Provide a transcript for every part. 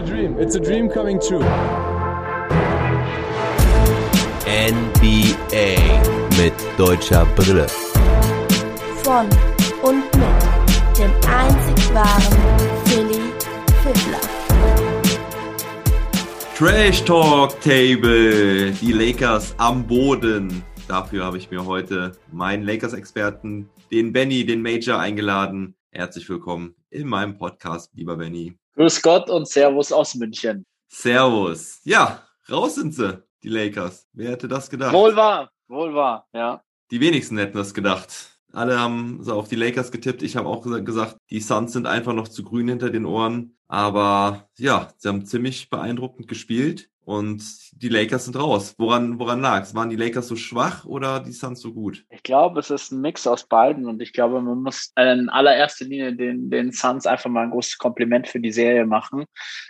a dream. It's a dream coming true. NBA mit deutscher Brille. Von und mit dem einzig wahren Philly Fiddler. Trash Talk Table. Die Lakers am Boden. Dafür habe ich mir heute meinen Lakers-Experten, den Benny, den Major, eingeladen. Herzlich willkommen in meinem Podcast, lieber Benny. Grüß Gott und Servus aus München. Servus. Ja, raus sind sie, die Lakers. Wer hätte das gedacht? Wohl wahr, wohl wahr, ja. Die wenigsten hätten das gedacht. Alle haben so auf die Lakers getippt. Ich habe auch gesagt, die Suns sind einfach noch zu grün hinter den Ohren. Aber ja, sie haben ziemlich beeindruckend gespielt und die Lakers sind raus. Woran, woran lag es? Waren die Lakers so schwach oder die Suns so gut? Ich glaube, es ist ein Mix aus beiden und ich glaube, man muss in allererster Linie den, den Suns einfach mal ein großes Kompliment für die Serie machen,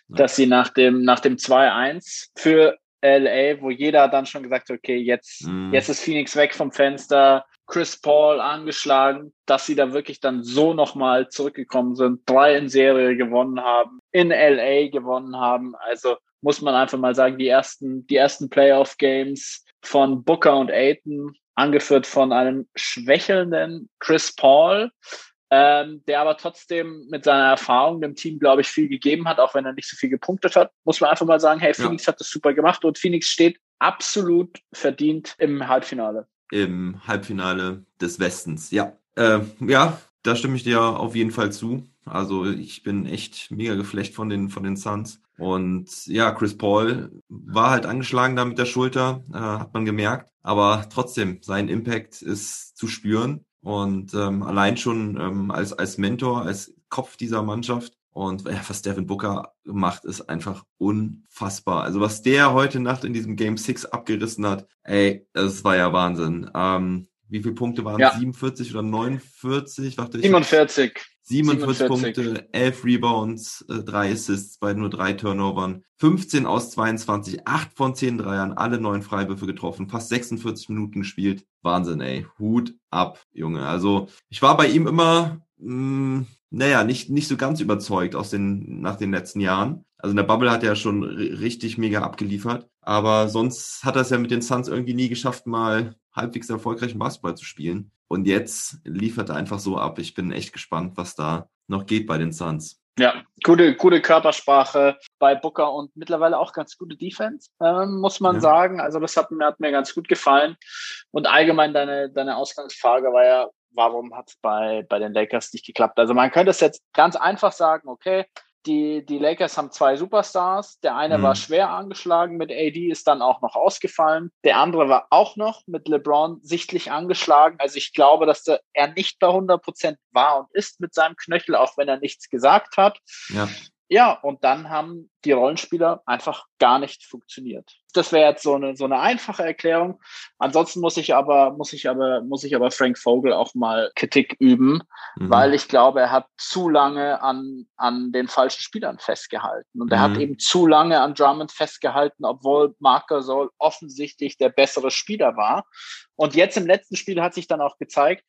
ja. dass sie nach dem, nach dem 2-1 für LA, wo jeder dann schon gesagt hat, okay, jetzt, mm. jetzt ist Phoenix weg vom Fenster, Chris Paul angeschlagen, dass sie da wirklich dann so nochmal zurückgekommen sind, drei in Serie gewonnen haben, in LA gewonnen haben. Also muss man einfach mal sagen, die ersten, die ersten Playoff Games von Booker und Aiton, angeführt von einem schwächelnden Chris Paul, ähm, der aber trotzdem mit seiner Erfahrung dem Team, glaube ich, viel gegeben hat, auch wenn er nicht so viel gepunktet hat, muss man einfach mal sagen, hey, Phoenix ja. hat das super gemacht und Phoenix steht absolut verdient im Halbfinale im Halbfinale des Westens. Ja, äh, ja, da stimme ich dir auf jeden Fall zu. Also ich bin echt mega geflecht von den von den Suns. Und ja, Chris Paul war halt angeschlagen da mit der Schulter, äh, hat man gemerkt. Aber trotzdem, sein Impact ist zu spüren. Und ähm, allein schon ähm, als, als Mentor, als Kopf dieser Mannschaft und ja, was Devin Booker macht, ist einfach unfassbar. Also was der heute Nacht in diesem Game 6 abgerissen hat, ey, das war ja Wahnsinn. Ähm, wie viele Punkte waren ja. 47 oder 49? Warte, 47. 47, 47 Punkte, 11 Rebounds, äh, 3 Assists bei nur 3 Turnovern, 15 aus 22, 8 von 10 Dreiern, alle 9 Freiwürfe getroffen, fast 46 Minuten gespielt. Wahnsinn, ey. Hut ab, Junge. Also ich war bei ihm immer mh, mm, naja, nicht, nicht so ganz überzeugt aus den, nach den letzten Jahren. Also in der Bubble hat er schon richtig mega abgeliefert. Aber sonst hat er es ja mit den Suns irgendwie nie geschafft, mal halbwegs erfolgreichen Basketball zu spielen. Und jetzt liefert er einfach so ab. Ich bin echt gespannt, was da noch geht bei den Suns. Ja, gute, gute Körpersprache bei Booker und mittlerweile auch ganz gute Defense, ähm, muss man ja. sagen. Also das hat mir, hat mir ganz gut gefallen. Und allgemein deine, deine Ausgangsfrage war ja, warum hat es bei, bei den Lakers nicht geklappt? Also man könnte es jetzt ganz einfach sagen, okay, die, die Lakers haben zwei Superstars. Der eine mhm. war schwer angeschlagen mit AD, ist dann auch noch ausgefallen. Der andere war auch noch mit LeBron sichtlich angeschlagen. Also ich glaube, dass der, er nicht bei 100 Prozent war und ist mit seinem Knöchel, auch wenn er nichts gesagt hat. Ja. Ja, und dann haben die Rollenspieler einfach gar nicht funktioniert. Das wäre jetzt so eine, so eine einfache Erklärung. Ansonsten muss ich aber, muss ich aber, muss ich aber Frank Vogel auch mal Kritik üben, mhm. weil ich glaube, er hat zu lange an, an den falschen Spielern festgehalten. Und er mhm. hat eben zu lange an Drummond festgehalten, obwohl Marker Soul offensichtlich der bessere Spieler war. Und jetzt im letzten Spiel hat sich dann auch gezeigt,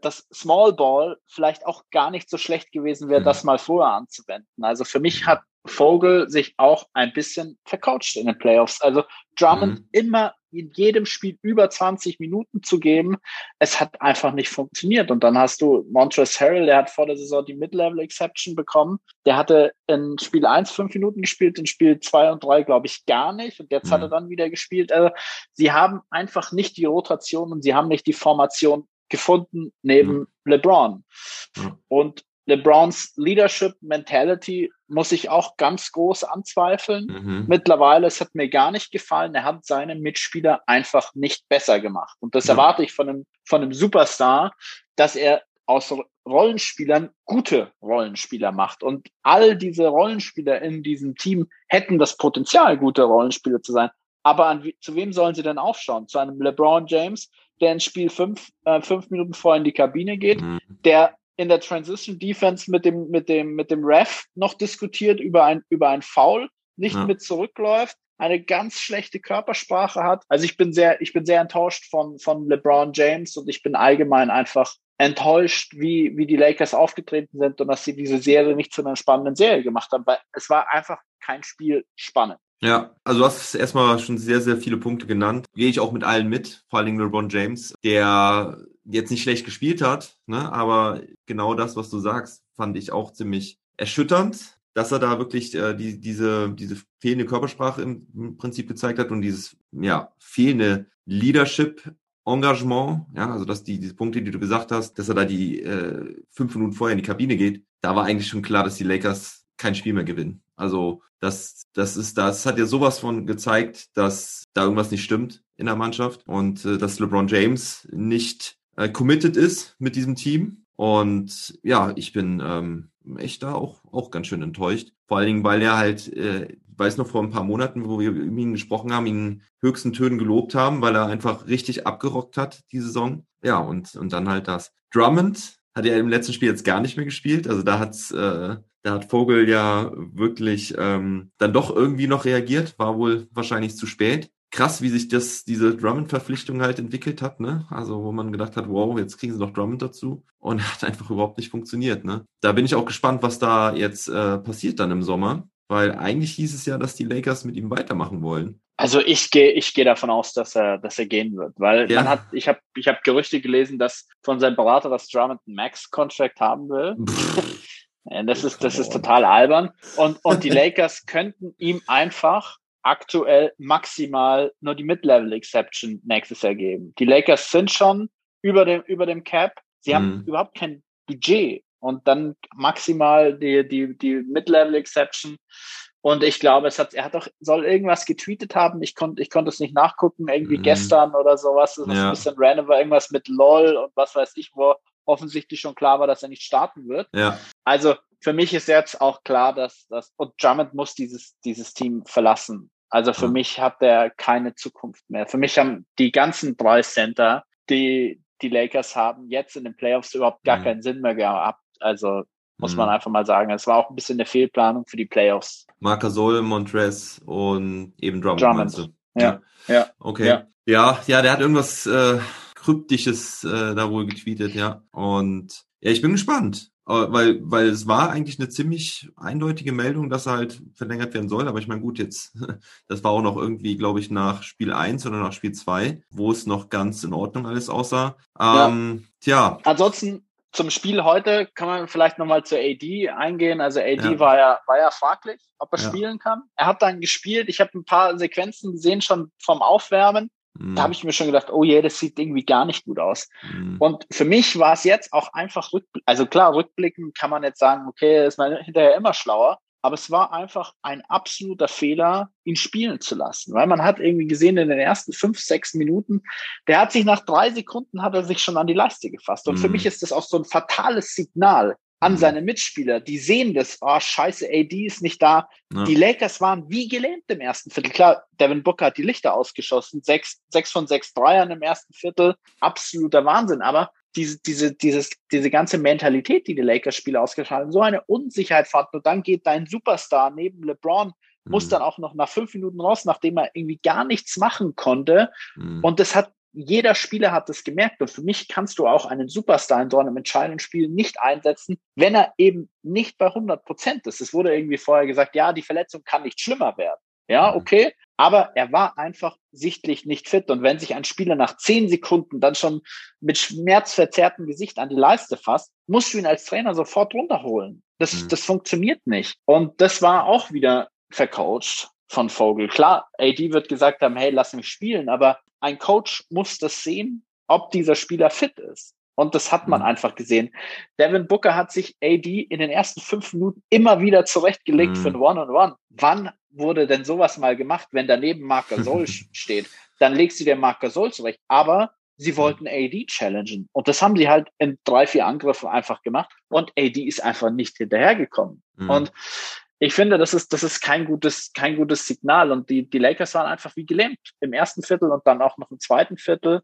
dass Small Ball vielleicht auch gar nicht so schlecht gewesen wäre, mhm. das mal vorher anzuwenden. Also für mich hat Vogel sich auch ein bisschen vercoacht in den Playoffs. Also Drummond mhm. immer in jedem Spiel über 20 Minuten zu geben, es hat einfach nicht funktioniert. Und dann hast du Montrezl Harrell, der hat vor der Saison die Mid-Level-Exception bekommen. Der hatte in Spiel 1 fünf Minuten gespielt, in Spiel 2 und 3 glaube ich gar nicht. Und jetzt mhm. hat er dann wieder gespielt. Also sie haben einfach nicht die Rotation und sie haben nicht die Formation gefunden neben mhm. LeBron. Mhm. Und LeBrons Leadership Mentality muss ich auch ganz groß anzweifeln. Mhm. Mittlerweile, es hat mir gar nicht gefallen. Er hat seine Mitspieler einfach nicht besser gemacht. Und das ja. erwarte ich von einem, von einem Superstar, dass er aus Rollenspielern gute Rollenspieler macht. Und all diese Rollenspieler in diesem Team hätten das Potenzial, gute Rollenspieler zu sein. Aber an, zu wem sollen sie denn aufschauen? Zu einem LeBron James, der in Spiel fünf, äh, fünf Minuten vorher in die Kabine geht, mhm. der in der Transition Defense mit dem, mit dem, mit dem Ref noch diskutiert über ein, über ein Foul, nicht ja. mit zurückläuft, eine ganz schlechte Körpersprache hat. Also ich bin sehr, ich bin sehr enttäuscht von, von LeBron James und ich bin allgemein einfach enttäuscht, wie, wie die Lakers aufgetreten sind und dass sie diese Serie nicht zu einer spannenden Serie gemacht haben, weil es war einfach kein Spiel spannend. Ja, also du hast erstmal schon sehr, sehr viele Punkte genannt. Gehe ich auch mit allen mit, vor allen Dingen LeBron James, der jetzt nicht schlecht gespielt hat, ne? aber genau das, was du sagst, fand ich auch ziemlich erschütternd, dass er da wirklich äh, die, diese, diese fehlende Körpersprache im, im Prinzip gezeigt hat und dieses ja, fehlende Leadership Engagement, ja, also dass die diese Punkte, die du gesagt hast, dass er da die äh, fünf Minuten vorher in die Kabine geht, da war eigentlich schon klar, dass die Lakers kein Spiel mehr gewinnen. Also das, das ist, das hat ja sowas von gezeigt, dass da irgendwas nicht stimmt in der Mannschaft und äh, dass LeBron James nicht äh, committed ist mit diesem Team. Und ja, ich bin ähm, echt da auch, auch ganz schön enttäuscht. Vor allen Dingen, weil er halt, äh, weiß noch vor ein paar Monaten, wo wir über ihn gesprochen haben, ihn höchsten Tönen gelobt haben, weil er einfach richtig abgerockt hat, die Saison. Ja, und, und dann halt das. Drummond hat er im letzten Spiel jetzt gar nicht mehr gespielt. Also da hat's, äh, da hat Vogel ja wirklich ähm, dann doch irgendwie noch reagiert, war wohl wahrscheinlich zu spät krass, wie sich das, diese Drummond-Verpflichtung halt entwickelt hat, ne? Also, wo man gedacht hat, wow, jetzt kriegen sie noch Drummond dazu. Und hat einfach überhaupt nicht funktioniert, ne? Da bin ich auch gespannt, was da jetzt äh, passiert dann im Sommer. Weil eigentlich hieß es ja, dass die Lakers mit ihm weitermachen wollen. Also ich gehe ich gehe davon aus, dass er dass er gehen wird, weil ja. man hat ich habe ich habe Gerüchte gelesen, dass von seinem Berater das Drummond Max Contract haben will. das ist das ist total albern und und die Lakers könnten ihm einfach aktuell maximal nur die Mid-Level-Exception nächstes Jahr geben. Die Lakers sind schon über dem, über dem Cap. Sie mhm. haben überhaupt kein Budget und dann maximal die, die, die Mid-Level-Exception. Und ich glaube, es hat, er hat doch, soll irgendwas getweetet haben. Ich konnte, ich konnte es nicht nachgucken, irgendwie mhm. gestern oder sowas. Das ja. ein bisschen random war, irgendwas mit LOL und was weiß ich, wo offensichtlich schon klar war, dass er nicht starten wird. Ja. Also für mich ist jetzt auch klar, dass, dass und Drummond muss dieses, dieses Team verlassen. Also für mich hat der keine Zukunft mehr. Für mich haben die ganzen drei Center, die die Lakers haben, jetzt in den Playoffs überhaupt gar mhm. keinen Sinn mehr gehabt. Also muss mhm. man einfach mal sagen. Es war auch ein bisschen eine Fehlplanung für die Playoffs. Marcasol, Montrez und eben Drummond. Drummond. Ja. ja. ja. Okay. Ja. ja, ja, der hat irgendwas äh, Kryptisches äh, da wohl getweetet, ja. Und ja, ich bin gespannt weil, weil es war eigentlich eine ziemlich eindeutige Meldung, dass er halt verlängert werden soll. Aber ich meine, gut, jetzt, das war auch noch irgendwie, glaube ich, nach Spiel 1 oder nach Spiel 2, wo es noch ganz in Ordnung alles aussah. Ähm, ja. Tja. Ansonsten zum Spiel heute kann man vielleicht nochmal zur AD eingehen. Also AD ja. war ja, war ja fraglich, ob er ja. spielen kann. Er hat dann gespielt. Ich habe ein paar Sequenzen gesehen schon vom Aufwärmen. Da habe mhm. ich mir schon gedacht, oh je, yeah, das sieht irgendwie gar nicht gut aus. Mhm. Und für mich war es jetzt auch einfach rückblickend, also klar, rückblickend kann man jetzt sagen, okay, ist man hinterher immer schlauer. Aber es war einfach ein absoluter Fehler, ihn spielen zu lassen. Weil man hat irgendwie gesehen, in den ersten fünf, sechs Minuten, der hat sich nach drei Sekunden hat er sich schon an die Leiste gefasst. Und mhm. für mich ist das auch so ein fatales Signal an mhm. seine Mitspieler. Die sehen das, oh scheiße, AD ist nicht da. Ja. Die Lakers waren wie gelähmt im ersten Viertel. Klar, Devin Booker hat die Lichter ausgeschossen, sechs, sechs von sechs Dreiern im ersten Viertel, absoluter Wahnsinn. Aber diese, diese, dieses, diese ganze Mentalität, die die Lakers-Spieler ausgeschaltet haben, so eine Unsicherheit fanden. Und dann geht dein Superstar neben LeBron, muss mhm. dann auch noch nach fünf Minuten raus, nachdem er irgendwie gar nichts machen konnte. Mhm. Und das hat jeder Spieler hat das gemerkt und für mich kannst du auch einen Superstar in so einem entscheidenden Spiel nicht einsetzen, wenn er eben nicht bei 100 Prozent ist. Es wurde irgendwie vorher gesagt, ja, die Verletzung kann nicht schlimmer werden. Ja, mhm. okay. Aber er war einfach sichtlich nicht fit. Und wenn sich ein Spieler nach zehn Sekunden dann schon mit schmerzverzerrtem Gesicht an die Leiste fasst, musst du ihn als Trainer sofort runterholen. Das, mhm. das funktioniert nicht. Und das war auch wieder vercoacht von Vogel. Klar, AD wird gesagt haben, hey, lass mich spielen, aber ein Coach muss das sehen, ob dieser Spieler fit ist. Und das hat man mhm. einfach gesehen. Devin Booker hat sich AD in den ersten fünf Minuten immer wieder zurechtgelegt mhm. für ein One-on-One. -on -One. Wann wurde denn sowas mal gemacht, wenn daneben Marc Gasol steht? Dann legst du dir Marc Gasol zurecht. Aber sie mhm. wollten AD challengen. Und das haben sie halt in drei, vier Angriffen einfach gemacht. Und AD ist einfach nicht hinterhergekommen. Mhm. Und ich finde, das ist, das ist kein gutes, kein gutes Signal. Und die, die Lakers waren einfach wie gelähmt im ersten Viertel und dann auch noch im zweiten Viertel.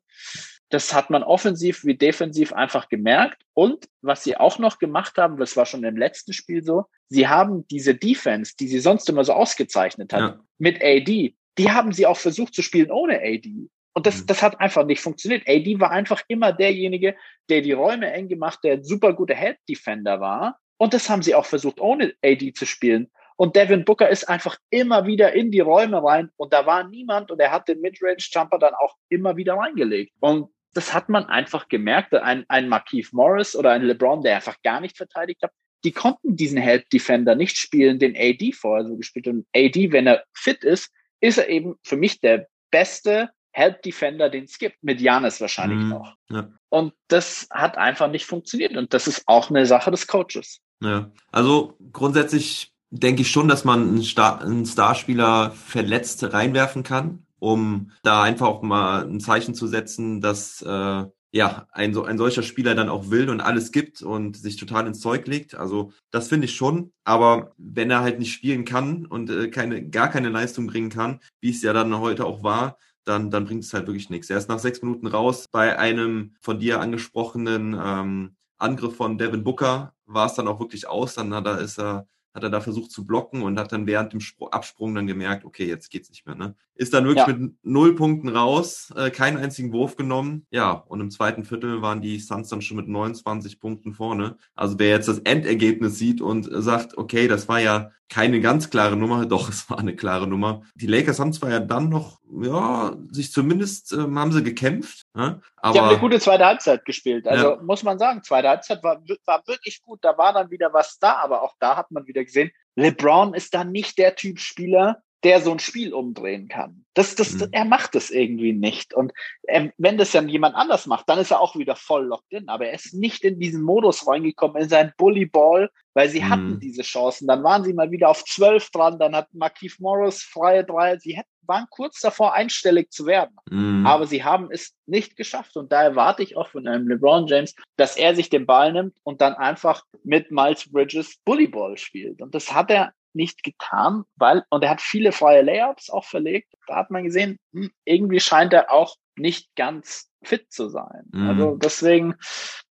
Das hat man offensiv wie defensiv einfach gemerkt. Und was sie auch noch gemacht haben, das war schon im letzten Spiel so, sie haben diese Defense, die sie sonst immer so ausgezeichnet hat, ja. mit AD, die haben sie auch versucht zu spielen ohne AD. Und das, mhm. das hat einfach nicht funktioniert. AD war einfach immer derjenige, der die Räume eng gemacht, der ein super guter Head Defender war und das haben sie auch versucht, ohne AD zu spielen. Und Devin Booker ist einfach immer wieder in die Räume rein und da war niemand und er hat den Midrange-Jumper dann auch immer wieder reingelegt. Und das hat man einfach gemerkt. Ein, ein Markeith Morris oder ein LeBron, der einfach gar nicht verteidigt hat, die konnten diesen Help Defender nicht spielen, den AD vorher so gespielt. Und AD, wenn er fit ist, ist er eben für mich der beste Help Defender, den es gibt, mit Janis wahrscheinlich mhm, noch. Ja. Und das hat einfach nicht funktioniert. Und das ist auch eine Sache des Coaches. Ja, also grundsätzlich denke ich schon, dass man einen, Star einen Starspieler verletzt reinwerfen kann, um da einfach auch mal ein Zeichen zu setzen, dass äh, ja, ein, ein solcher Spieler dann auch will und alles gibt und sich total ins Zeug legt. Also das finde ich schon. Aber wenn er halt nicht spielen kann und äh, keine, gar keine Leistung bringen kann, wie es ja dann heute auch war, dann, dann bringt es halt wirklich nichts. Er ist nach sechs Minuten raus. Bei einem von dir angesprochenen ähm, Angriff von Devin Booker war es dann auch wirklich aus. Dann hat er, ist er hat er da versucht zu blocken und hat dann während dem Absprung dann gemerkt, okay, jetzt geht's nicht mehr. Ne? Ist dann wirklich ja. mit null Punkten raus, äh, keinen einzigen Wurf genommen. Ja, und im zweiten Viertel waren die Suns dann schon mit 29 Punkten vorne. Also wer jetzt das Endergebnis sieht und sagt, okay, das war ja keine ganz klare Nummer, doch, es war eine klare Nummer. Die Lakers haben zwar ja dann noch, ja, sich zumindest ähm, haben sie gekämpft, ne? Aber. Die haben eine gute zweite Halbzeit gespielt. Also ja. muss man sagen, zweite Halbzeit war, war wirklich gut. Da war dann wieder was da, aber auch da hat man wieder gesehen, LeBron ist dann nicht der Typ Spieler, der so ein Spiel umdrehen kann. Das, das, mhm. Er macht das irgendwie nicht. Und ähm, wenn das dann jemand anders macht, dann ist er auch wieder voll locked in. Aber er ist nicht in diesen Modus reingekommen, in sein Bullyball, weil sie mhm. hatten diese Chancen. Dann waren sie mal wieder auf zwölf dran, dann hat Markeith Morris freie Dreier. Sie hätten, waren kurz davor, einstellig zu werden. Mhm. Aber sie haben es nicht geschafft. Und da erwarte ich auch von einem LeBron James, dass er sich den Ball nimmt und dann einfach mit Miles Bridges Bullyball spielt. Und das hat er nicht getan, weil, und er hat viele freie Layups auch verlegt. Da hat man gesehen, hm, irgendwie scheint er auch nicht ganz fit zu sein. Mhm. Also deswegen,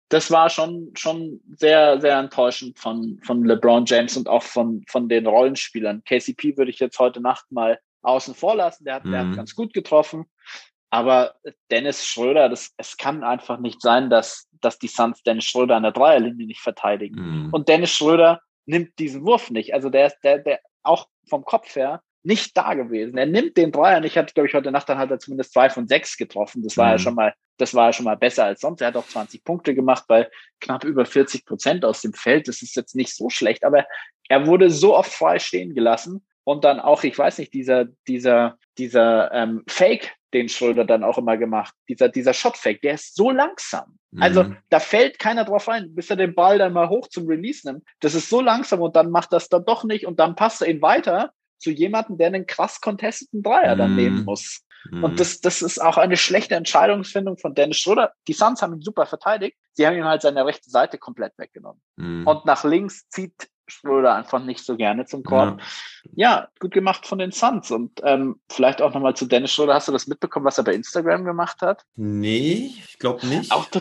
das war schon, schon sehr, sehr enttäuschend von, von LeBron James und auch von, von den Rollenspielern. KCP würde ich jetzt heute Nacht mal außen vor lassen. Der hat, mhm. der hat mhm. ganz gut getroffen. Aber Dennis Schröder, das, es kann einfach nicht sein, dass, dass die Suns Dennis Schröder an der Dreierlinie nicht verteidigen. Mhm. Und Dennis Schröder nimmt diesen Wurf nicht. Also der ist der, der auch vom Kopf her nicht da gewesen. Er nimmt den Dreier nicht. Hat, glaube ich, heute Nacht dann hat er zumindest zwei von sechs getroffen. Das war mhm. ja schon mal, das war ja schon mal besser als sonst. Er hat auch 20 Punkte gemacht bei knapp über 40 Prozent aus dem Feld. Das ist jetzt nicht so schlecht, aber er wurde so oft frei stehen gelassen. Und dann auch, ich weiß nicht, dieser, dieser, dieser ähm, Fake, den Schröder dann auch immer gemacht. Dieser, dieser Shotfake, der ist so langsam. Also mhm. da fällt keiner drauf ein, bis er den Ball dann mal hoch zum Release nimmt. Das ist so langsam und dann macht das dann doch nicht und dann passt er ihn weiter zu jemandem, der einen krass contesteten Dreier dann nehmen mhm. muss. Mhm. Und das, das ist auch eine schlechte Entscheidungsfindung von Dennis Schröder. Die Suns haben ihn super verteidigt. Sie haben ihm halt seine rechte Seite komplett weggenommen. Mhm. Und nach links zieht Schröder einfach nicht so gerne zum Korb. Ja. ja, gut gemacht von den Suns. Und ähm, vielleicht auch nochmal zu Dennis Schröder. Hast du das mitbekommen, was er bei Instagram gemacht hat? Nee, ich glaube nicht. Auch to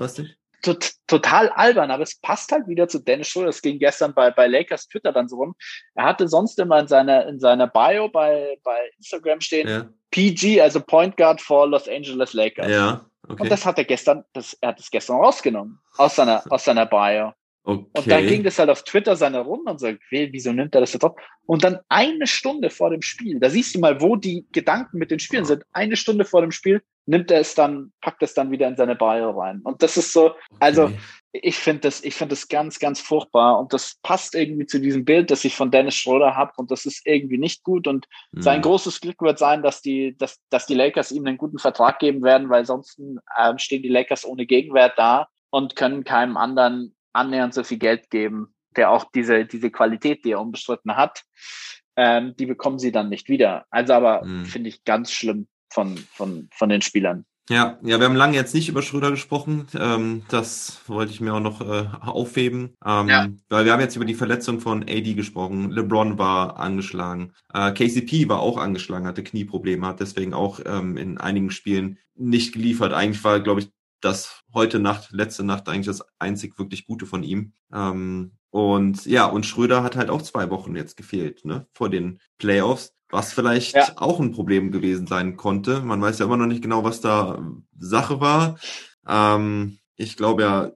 to total albern, aber es passt halt wieder zu Dennis Schröder. Das ging gestern bei, bei Lakers Twitter dann so rum. Er hatte sonst immer in seiner, in seiner Bio bei, bei Instagram stehen, ja. PG, also Point Guard for Los Angeles Lakers. Ja. Okay. Und das hat er gestern, das, er hat es gestern rausgenommen aus seiner, aus seiner Bio. Okay. Und dann ging das halt auf Twitter seine Runde und so, wieso nimmt er das jetzt auf? Und dann eine Stunde vor dem Spiel, da siehst du mal, wo die Gedanken mit den Spielen sind. Eine Stunde vor dem Spiel nimmt er es dann, packt es dann wieder in seine Bio rein. Und das ist so, also okay. ich finde das, ich finde das ganz, ganz furchtbar. Und das passt irgendwie zu diesem Bild, das ich von Dennis Schröder habe. Und das ist irgendwie nicht gut. Und mhm. sein großes Glück wird sein, dass die, dass, dass die Lakers ihm einen guten Vertrag geben werden, weil sonst äh, stehen die Lakers ohne Gegenwert da und können keinem anderen annähernd so viel Geld geben, der auch diese, diese Qualität, die er unbestritten hat, ähm, die bekommen sie dann nicht wieder. Also aber mhm. finde ich ganz schlimm von, von, von den Spielern. Ja, ja, wir haben lange jetzt nicht über Schröder gesprochen. Ähm, das wollte ich mir auch noch äh, aufheben. Ähm, ja. Weil wir haben jetzt über die Verletzung von AD gesprochen. LeBron war angeschlagen. Äh, KCP war auch angeschlagen, hatte Knieprobleme, hat deswegen auch ähm, in einigen Spielen nicht geliefert. Eigentlich war, glaube ich, das heute Nacht, letzte Nacht eigentlich das einzig wirklich Gute von ihm. Ähm, und ja, und Schröder hat halt auch zwei Wochen jetzt gefehlt, ne, vor den Playoffs, was vielleicht ja. auch ein Problem gewesen sein konnte. Man weiß ja immer noch nicht genau, was da Sache war. Ähm, ich glaube ja,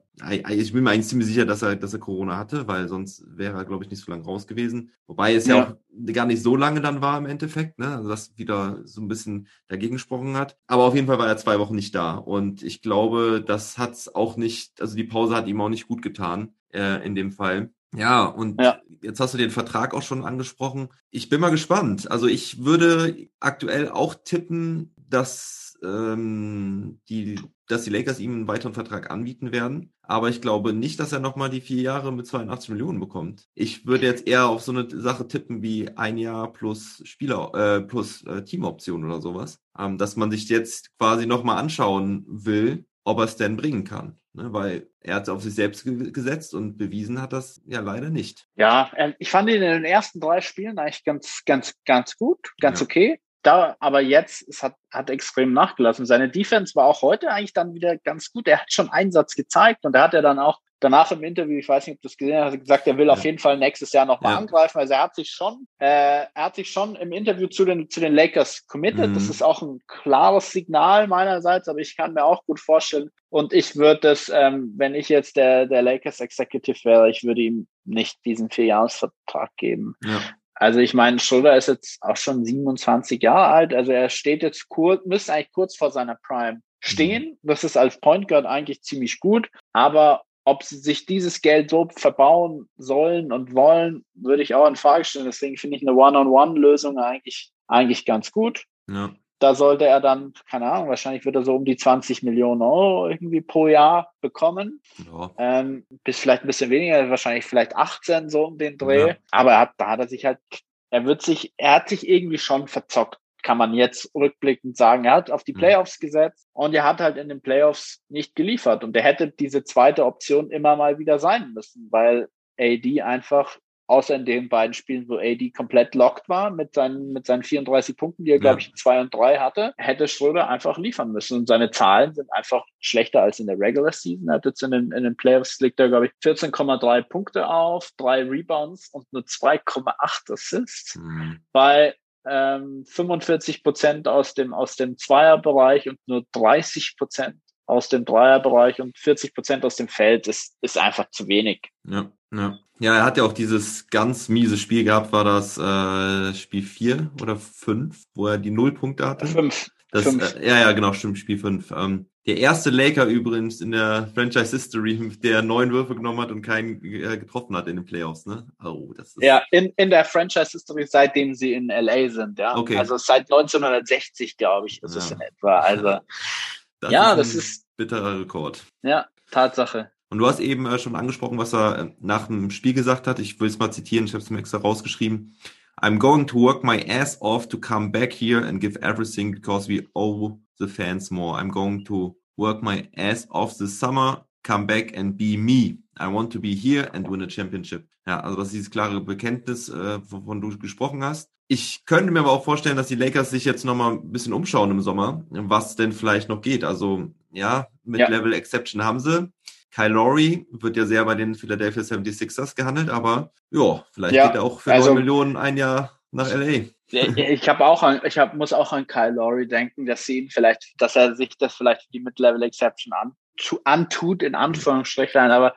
ich bin mir eigentlich ziemlich sicher, dass er, dass er Corona hatte, weil sonst wäre er, glaube ich, nicht so lange raus gewesen. Wobei es ja. ja, auch gar nicht so lange dann war im Endeffekt, ne? Also das wieder so ein bisschen dagegen gesprochen hat. Aber auf jeden Fall war er zwei Wochen nicht da. Und ich glaube, das hat's auch nicht, also die Pause hat ihm auch nicht gut getan äh, in dem Fall. Ja, und ja. jetzt hast du den Vertrag auch schon angesprochen. Ich bin mal gespannt. Also ich würde aktuell auch tippen, dass ähm, die, dass die Lakers ihm einen weiteren Vertrag anbieten werden. Aber ich glaube nicht, dass er nochmal die vier Jahre mit 82 Millionen bekommt. Ich würde jetzt eher auf so eine Sache tippen wie ein Jahr plus Spieler, äh, plus äh, Teamoption oder sowas. Ähm, dass man sich jetzt quasi nochmal anschauen will, ob er es denn bringen kann. Ne? Weil er hat es auf sich selbst ge gesetzt und bewiesen hat das ja leider nicht. Ja, ich fand ihn in den ersten drei Spielen eigentlich ganz, ganz, ganz gut, ganz ja. okay da, aber jetzt, es hat, hat extrem nachgelassen. Seine Defense war auch heute eigentlich dann wieder ganz gut. Er hat schon Einsatz gezeigt und er hat ja dann auch danach im Interview, ich weiß nicht, ob du das gesehen hast, gesagt, er will ja. auf jeden Fall nächstes Jahr nochmal ja. angreifen. Also er hat sich schon, äh, er hat sich schon im Interview zu den, zu den Lakers committed. Mhm. Das ist auch ein klares Signal meinerseits, aber ich kann mir auch gut vorstellen. Und ich würde das, ähm, wenn ich jetzt der, der Lakers Executive wäre, ich würde ihm nicht diesen Vierjahresvertrag geben. Ja. Also ich meine, Schulter ist jetzt auch schon 27 Jahre alt. Also er steht jetzt kurz, müsste eigentlich kurz vor seiner Prime stehen. Mhm. Das ist als Point Guard eigentlich ziemlich gut. Aber ob sie sich dieses Geld so verbauen sollen und wollen, würde ich auch in Frage stellen. Deswegen finde ich eine One-on-One-Lösung eigentlich, eigentlich ganz gut. Ja da sollte er dann, keine Ahnung, wahrscheinlich wird er so um die 20 Millionen Euro irgendwie pro Jahr bekommen. Ja. Ähm, bis vielleicht ein bisschen weniger, wahrscheinlich vielleicht 18 so um den Dreh. Ja. Aber er hat, da hat er sich halt, er wird sich, er hat sich irgendwie schon verzockt, kann man jetzt rückblickend sagen. Er hat auf die mhm. Playoffs gesetzt und er hat halt in den Playoffs nicht geliefert. Und er hätte diese zweite Option immer mal wieder sein müssen, weil AD einfach außer in den beiden Spielen, wo AD komplett locked war mit seinen, mit seinen 34 Punkten, die er, ja. glaube ich, 2 und 3 hatte, hätte Schröder einfach liefern müssen. Und seine Zahlen sind einfach schlechter als in der Regular Season. Er hat jetzt in den, in den Playoffs liegt er, glaube ich, 14,3 Punkte auf, drei Rebounds und nur 2,8 Assists. Mhm. Bei ähm, 45 Prozent aus dem, aus dem Zweierbereich und nur 30 Prozent aus dem Dreierbereich und 40 Prozent aus dem Feld ist, ist einfach zu wenig. Ja, ja. Ja, er hat ja auch dieses ganz miese Spiel gehabt, war das äh, Spiel 4 oder 5, wo er die Nullpunkte hatte? 5. Äh, ja, ja, genau, stimmt, Spiel 5. Ähm, der erste Laker übrigens in der Franchise History, der neun Würfe genommen hat und keinen äh, getroffen hat in den Playoffs, ne? Oh, das ist ja, in, in der Franchise History, seitdem sie in LA sind, ja. Okay. Also seit 1960, glaube ich, ist ja. es in etwa. Also, das ja, ist das ist bitterer Rekord. Ja, Tatsache. Und du hast eben äh, schon angesprochen, was er äh, nach dem Spiel gesagt hat. Ich will es mal zitieren, ich habe es mir extra rausgeschrieben. I'm going to work my ass off to come back here and give everything because we owe the fans more. I'm going to work my ass off this summer, come back and be me. I want to be here and win a championship. Ja, also das ist dieses klare Bekenntnis, äh, wovon du gesprochen hast. Ich könnte mir aber auch vorstellen, dass die Lakers sich jetzt nochmal ein bisschen umschauen im Sommer, was denn vielleicht noch geht. Also ja, mit ja. Level Exception haben sie. Kyle Lowry wird ja sehr bei den Philadelphia 76ers gehandelt, aber ja, vielleicht ja, geht er auch für also, 9 Millionen ein Jahr nach LA. ich habe auch an, ich hab, muss auch an Kyle Lowry denken, dass sie ihn vielleicht, dass er sich das vielleicht für die Mid-Level Exception an, antut, in Anführungsstrichen, aber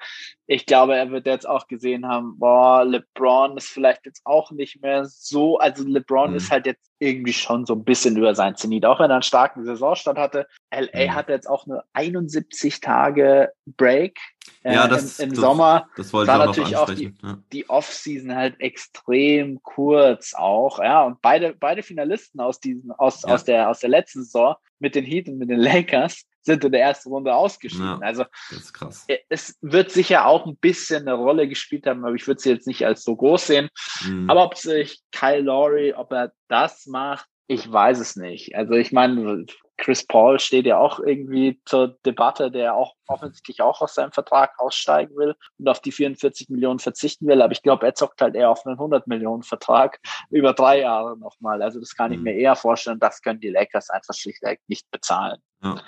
ich glaube, er wird jetzt auch gesehen haben, boah, LeBron ist vielleicht jetzt auch nicht mehr so, also LeBron mhm. ist halt jetzt irgendwie schon so ein bisschen über sein Zenit, auch wenn er einen starken Saisonstart hatte. LA mhm. hatte jetzt auch nur 71 Tage Break äh, ja, das, im, im das, Sommer. Das wollte war natürlich auch die, ja. die Off-Season halt extrem kurz auch, ja, und beide, beide Finalisten aus diesen, aus, ja. aus der, aus der letzten Saison mit den Heat und mit den Lakers sind in der ersten Runde ausgeschieden. Ja, also äh, es wird sicher auch ein bisschen eine Rolle gespielt haben, aber ich würde sie jetzt nicht als so groß sehen. Mhm. Aber ob sich Kyle Lowry, ob er das macht, ich weiß es nicht. Also ich meine, Chris Paul steht ja auch irgendwie zur Debatte, der auch offensichtlich auch aus seinem Vertrag aussteigen will und auf die 44 Millionen verzichten will. Aber ich glaube, er zockt halt eher auf einen 100 Millionen Vertrag über drei Jahre nochmal. Also das kann ich mhm. mir eher vorstellen. Das können die Lakers einfach schlichtweg nicht bezahlen. Ja.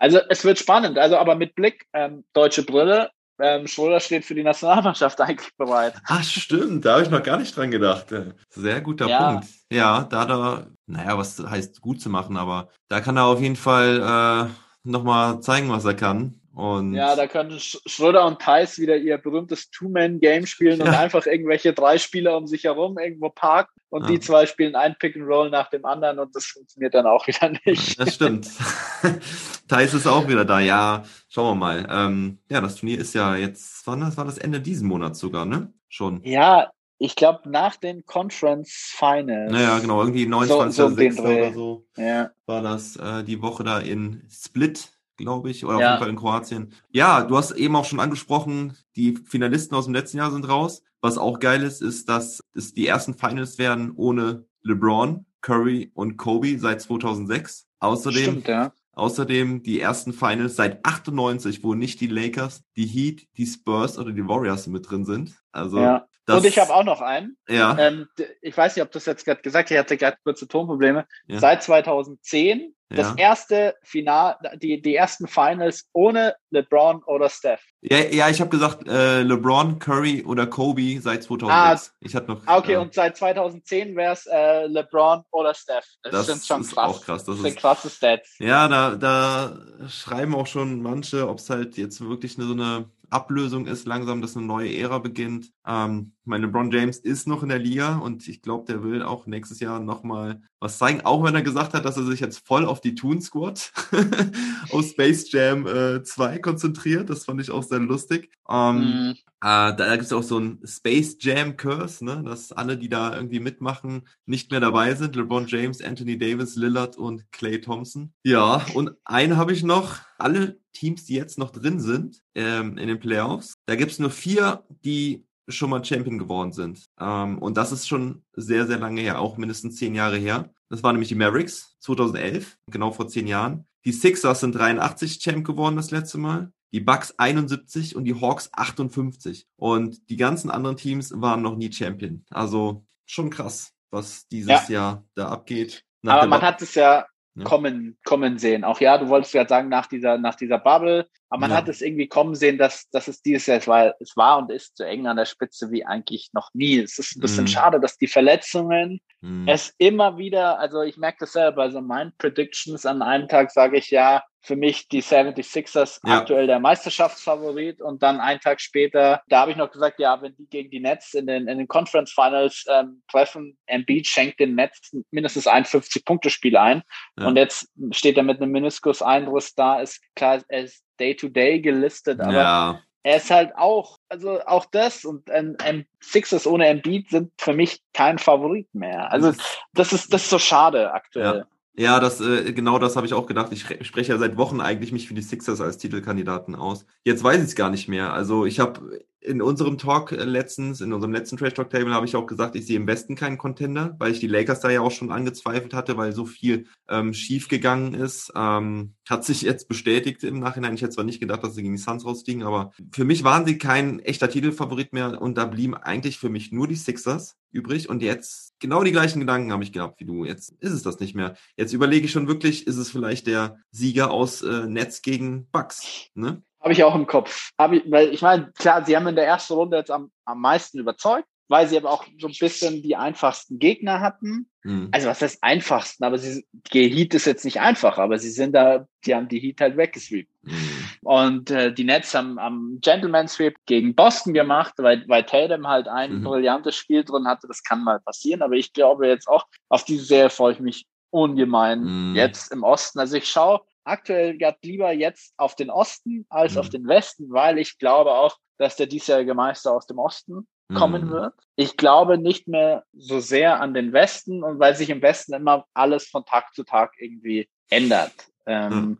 Also es wird spannend. Also aber mit Blick ähm, deutsche Brille. Ähm, Schröder steht für die Nationalmannschaft eigentlich bereit. Ach stimmt, da habe ich noch gar nicht dran gedacht. Sehr guter ja. Punkt. Ja, da da, naja, was heißt gut zu machen, aber da kann er auf jeden Fall äh, nochmal zeigen, was er kann. Und Ja, da können Sch- Schröder und Thais wieder ihr berühmtes Two-Man-Game spielen und Ja. einfach irgendwelche drei Spieler um sich herum irgendwo parken und Ja. die zwei spielen ein Pick-and-Roll nach dem anderen und das funktioniert dann auch wieder nicht. Das stimmt. Thais ist auch wieder da. Ja, schauen wir mal. Ähm, ja, das Turnier ist ja jetzt, wann das war das Ende diesen Monats sogar, ne? Schon. Ja, ich glaube nach den Conference Finals. Naja, genau, irgendwie 29. so den 6. Dreh. oder so Ja. war das äh, die Woche da in Split, glaube ich, oder auf Ja. jeden Fall in Kroatien. Ja, du hast eben auch schon angesprochen, die Finalisten aus dem letzten Jahr sind raus. Was auch geil ist, ist, dass es die ersten Finals werden ohne LeBron, Curry und Kobe seit 2006. Außerdem Stimmt, ja. Außerdem die ersten Finals seit 98, wo nicht die Lakers, die Heat, die Spurs oder die Warriors mit drin sind. Also ja. Das, Und ich habe auch noch einen. ja, Ähm, ich weiß nicht, ob du es jetzt gerade gesagt hast, ich hatte gerade kurze Tonprobleme. ja, Seit 2010 das Ja. erste Final, die, die ersten Finals ohne LeBron oder Steph. ja, ja, ich habe gesagt äh, LeBron, Curry oder Kobe seit 2006. ich hatte noch. Ah, okay, äh, und seit 2010 wäre es äh, LeBron oder Steph. Das, das sind schon ist krass. auch krass. Das Das sind ist, krasse Stats. ja, da, da schreiben auch schon manche, ob es halt jetzt wirklich eine, so eine Ablösung ist, langsam, dass eine neue Ära beginnt. Ähm, mein LeBron James ist noch in der Liga und ich glaube, der will auch nächstes Jahr nochmal was zeigen, auch wenn er gesagt hat, dass er sich jetzt voll auf die Toon Squad aus Space Jam äh, 2 konzentriert. Das fand ich auch sehr lustig. Ähm, Mhm. äh, da gibt es auch so ein Space Jam Curse, ne? dass alle, die da irgendwie mitmachen, nicht mehr dabei sind. LeBron James, Anthony Davis, Lillard und Clay Thompson. Ja, und einen habe ich noch. Alle Teams, die jetzt noch drin sind ähm, in den Playoffs, da gibt es nur vier, die schon mal Champion geworden sind. Ähm, und das ist schon sehr, sehr lange her, auch mindestens zehn Jahre her. Das waren nämlich die Mavericks 2011, genau vor zehn Jahren. Die Sixers sind 83 Champ geworden das letzte Mal. Die Bucks 71 und die Hawks 58. Und die ganzen anderen Teams waren noch nie Champion. Also schon krass, was dieses Jahr da abgeht. Nach Aber man hat es ja, Ja. kommen, kommen sehen. Auch ja, du wolltest ja sagen, nach dieser, nach dieser Bubble, aber man Ja. hat es irgendwie kommen sehen, dass, dass es dieses Jahr, es war, es war und ist so eng an der Spitze wie eigentlich noch nie. Es ist ein bisschen Mhm. schade, dass die Verletzungen Hm. es immer wieder, also ich merke das selber, also meinen Predictions an einem Tag sage ich ja, für mich die 76ers Ja. aktuell der Meisterschaftsfavorit und dann einen Tag später, da habe ich noch gesagt, ja, wenn die gegen die Nets in den, in den Conference Finals ähm, treffen, Embiid schenkt den Nets mindestens ein 50-Punkte-Spiel ein Ja. und jetzt steht er mit einem Meniskus-Einriss da, ist klar, er ist Day-to-Day gelistet, aber ja, er ist halt auch, also auch das und ähm, ähm, Sixers ohne Embiid sind für mich kein Favorit mehr. Also das ist das ist so schade aktuell. Ja, das, äh, genau das habe ich auch gedacht. Ich re- spreche ja seit Wochen eigentlich mich für die Sixers als Titelkandidaten aus. Jetzt weiß ich es gar nicht mehr. Also ich habe in unserem Talk äh, letztens, in unserem letzten Trash Talk Table habe ich auch gesagt, ich sehe im Westen keinen Contender, weil ich die Lakers da ja auch schon angezweifelt hatte, weil so viel ähm, schief gegangen ist. Ähm, hat sich jetzt bestätigt im Nachhinein. Ich hätte zwar nicht gedacht, dass sie gegen die Suns rausfliegen, aber für mich waren sie kein echter Titelfavorit mehr und da blieben eigentlich für mich nur die Sixers übrig und jetzt genau die gleichen Gedanken habe ich gehabt wie du. Jetzt ist es das nicht mehr. Jetzt überlege ich schon wirklich, ist es vielleicht der Sieger aus äh, Netz gegen Bucks, ne? Habe ich auch im Kopf. Hab ich, weil ich meine, klar, sie haben in der ersten Runde jetzt am, am meisten überzeugt, weil sie aber auch so ein bisschen die einfachsten Gegner hatten. Hm. Also was heißt einfachsten? Aber sie, die Heat ist jetzt nicht einfach, aber sie sind da, die haben die Heat halt weggesweept. Hm. Und äh, die Nets haben am Gentleman Sweep gegen Boston gemacht, weil, weil Tatum halt ein Mhm. brillantes Spiel drin hatte. Das kann mal passieren. Aber ich glaube jetzt auch, auf diese Serie freue ich mich ungemein Mhm. jetzt im Osten. Also ich schaue aktuell grad lieber jetzt auf den Osten als Mhm. auf den Westen, weil ich glaube auch, dass der diesjährige Meister aus dem Osten kommen Mhm. wird. Ich glaube nicht mehr so sehr an den Westen und weil sich im Westen immer alles von Tag zu Tag irgendwie ändert. Ähm,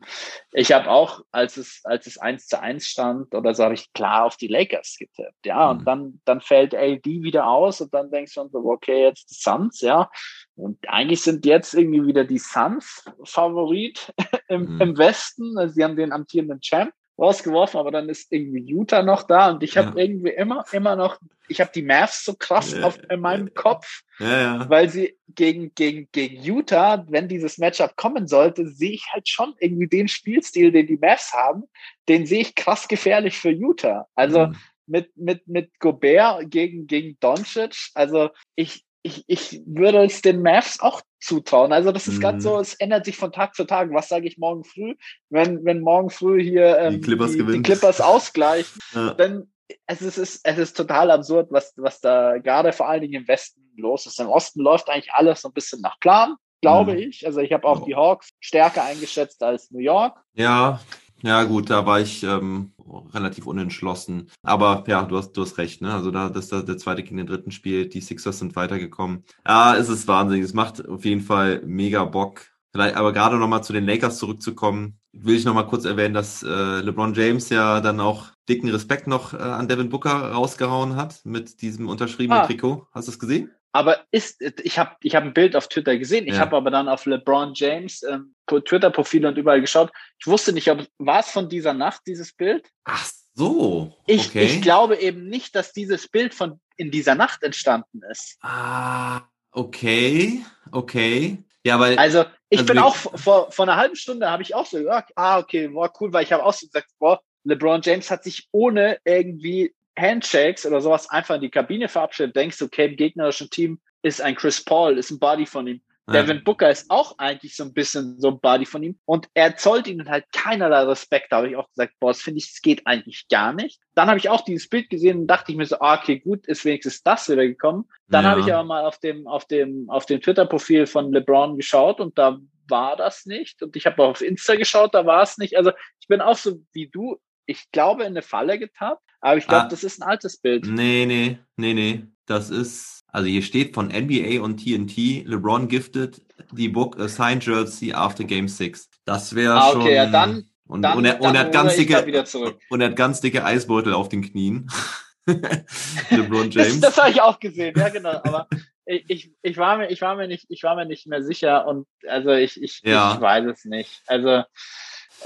Ich habe auch, als es, als es eins zu eins stand oder so, habe ich klar auf die Lakers getippt. Ja, Mhm. und dann, dann fällt AD wieder aus und dann denkst du so, okay, jetzt die Suns, ja. Und eigentlich sind jetzt irgendwie wieder die Suns Favorit im, Mhm. im Westen. Also sie haben den amtierenden Champ rausgeworfen, aber dann ist irgendwie Utah noch da und ich habe Ja. irgendwie immer, immer noch, ich habe die Mavs so krass Ja. auf, in meinem Kopf, Ja, ja. weil sie gegen, gegen, gegen Utah, wenn dieses Matchup kommen sollte, sehe ich halt schon irgendwie den Spielstil, den die Mavs haben, den sehe ich krass gefährlich für Utah. Also Mhm. mit, mit, mit Gobert gegen, gegen Doncic, also ich, ich, ich würde es den Mavs auch zutrauen. Also das ist Mhm. ganz so, es ändert sich von Tag zu Tag. Was sage ich morgen früh? Wenn, wenn morgen früh hier ähm, Die Clippers die, die. Clippers ausgleichen, Ja. dann es ist, es ist, es ist total absurd, was, was da gerade vor allen Dingen im Westen los ist. Im Osten läuft eigentlich alles so ein bisschen nach Plan, glaube Mhm. ich. Also ich habe auch Ja. die Hawks stärker eingeschätzt als New York. Ja, ja gut, da war ich ähm, relativ unentschlossen. Aber ja, du hast, du hast recht, ne? Also da, dass da der zweite gegen den dritten spielt, die Sixers sind weitergekommen. Ja, es ist wahnsinnig. Es macht auf jeden Fall mega Bock. Vielleicht, aber gerade nochmal zu den Lakers zurückzukommen, will ich nochmal kurz erwähnen, dass äh, LeBron James ja dann auch dicken Respekt noch äh, an Devin Booker rausgehauen hat mit diesem unterschriebenen Ah. Trikot. Hast du es gesehen? Aber ist, ich habe ich hab ein Bild auf Twitter gesehen. Ich Ja. habe aber dann auf LeBron James ähm, Twitter-Profil und überall geschaut. Ich wusste nicht, ob war es von dieser Nacht, dieses Bild? Ach so. Ich, okay. ich glaube eben nicht, dass dieses Bild von in dieser Nacht entstanden ist. Ah, okay, okay. Ja, weil Also ich Also bin auch vor, vor einer halben Stunde habe ich auch so gesagt, ah, okay, boah, cool, weil ich habe auch so gesagt, boah, LeBron James hat sich ohne irgendwie Handshakes oder sowas einfach in die Kabine verabschiedet. Denkst, okay, im gegnerischen Team ist ein Chris Paul, ist ein Buddy von ihm. Ja. Devin Booker ist auch eigentlich so ein bisschen so ein Buddy von ihm. Und er zollt ihnen halt keinerlei Respekt. Da habe ich auch gesagt, boah, das finde ich, das geht eigentlich gar nicht. Dann habe ich auch dieses Bild gesehen und dachte ich mir so, ah, okay, gut, ist wenigstens das wieder gekommen. Dann Ja. habe ich aber mal auf dem, auf dem, auf dem Twitter-Profil von LeBron geschaut und da war das nicht. Und ich habe auch auf Insta geschaut, da war es nicht. Also ich bin auch so wie du, ich glaube, in eine Falle getappt, aber ich glaube, Ah. das ist ein altes Bild. Nee, nee, nee, nee. Das ist, also hier steht von NBA und TNT, LeBron gifted the book a signed jersey after Game 6. Das wäre Ah, schon. okay, ja, dann- und, dann- und, er, und er hat ganz dicke und er hat ganz dicke Eisbeutel auf den Knien. LeBron Das, James. das habe ich auch gesehen, ja genau. Aber ich, ich, ich war mir, ich war mir nicht, ich war mir nicht mehr sicher und also ich, ich, Ja. ich weiß es nicht. Also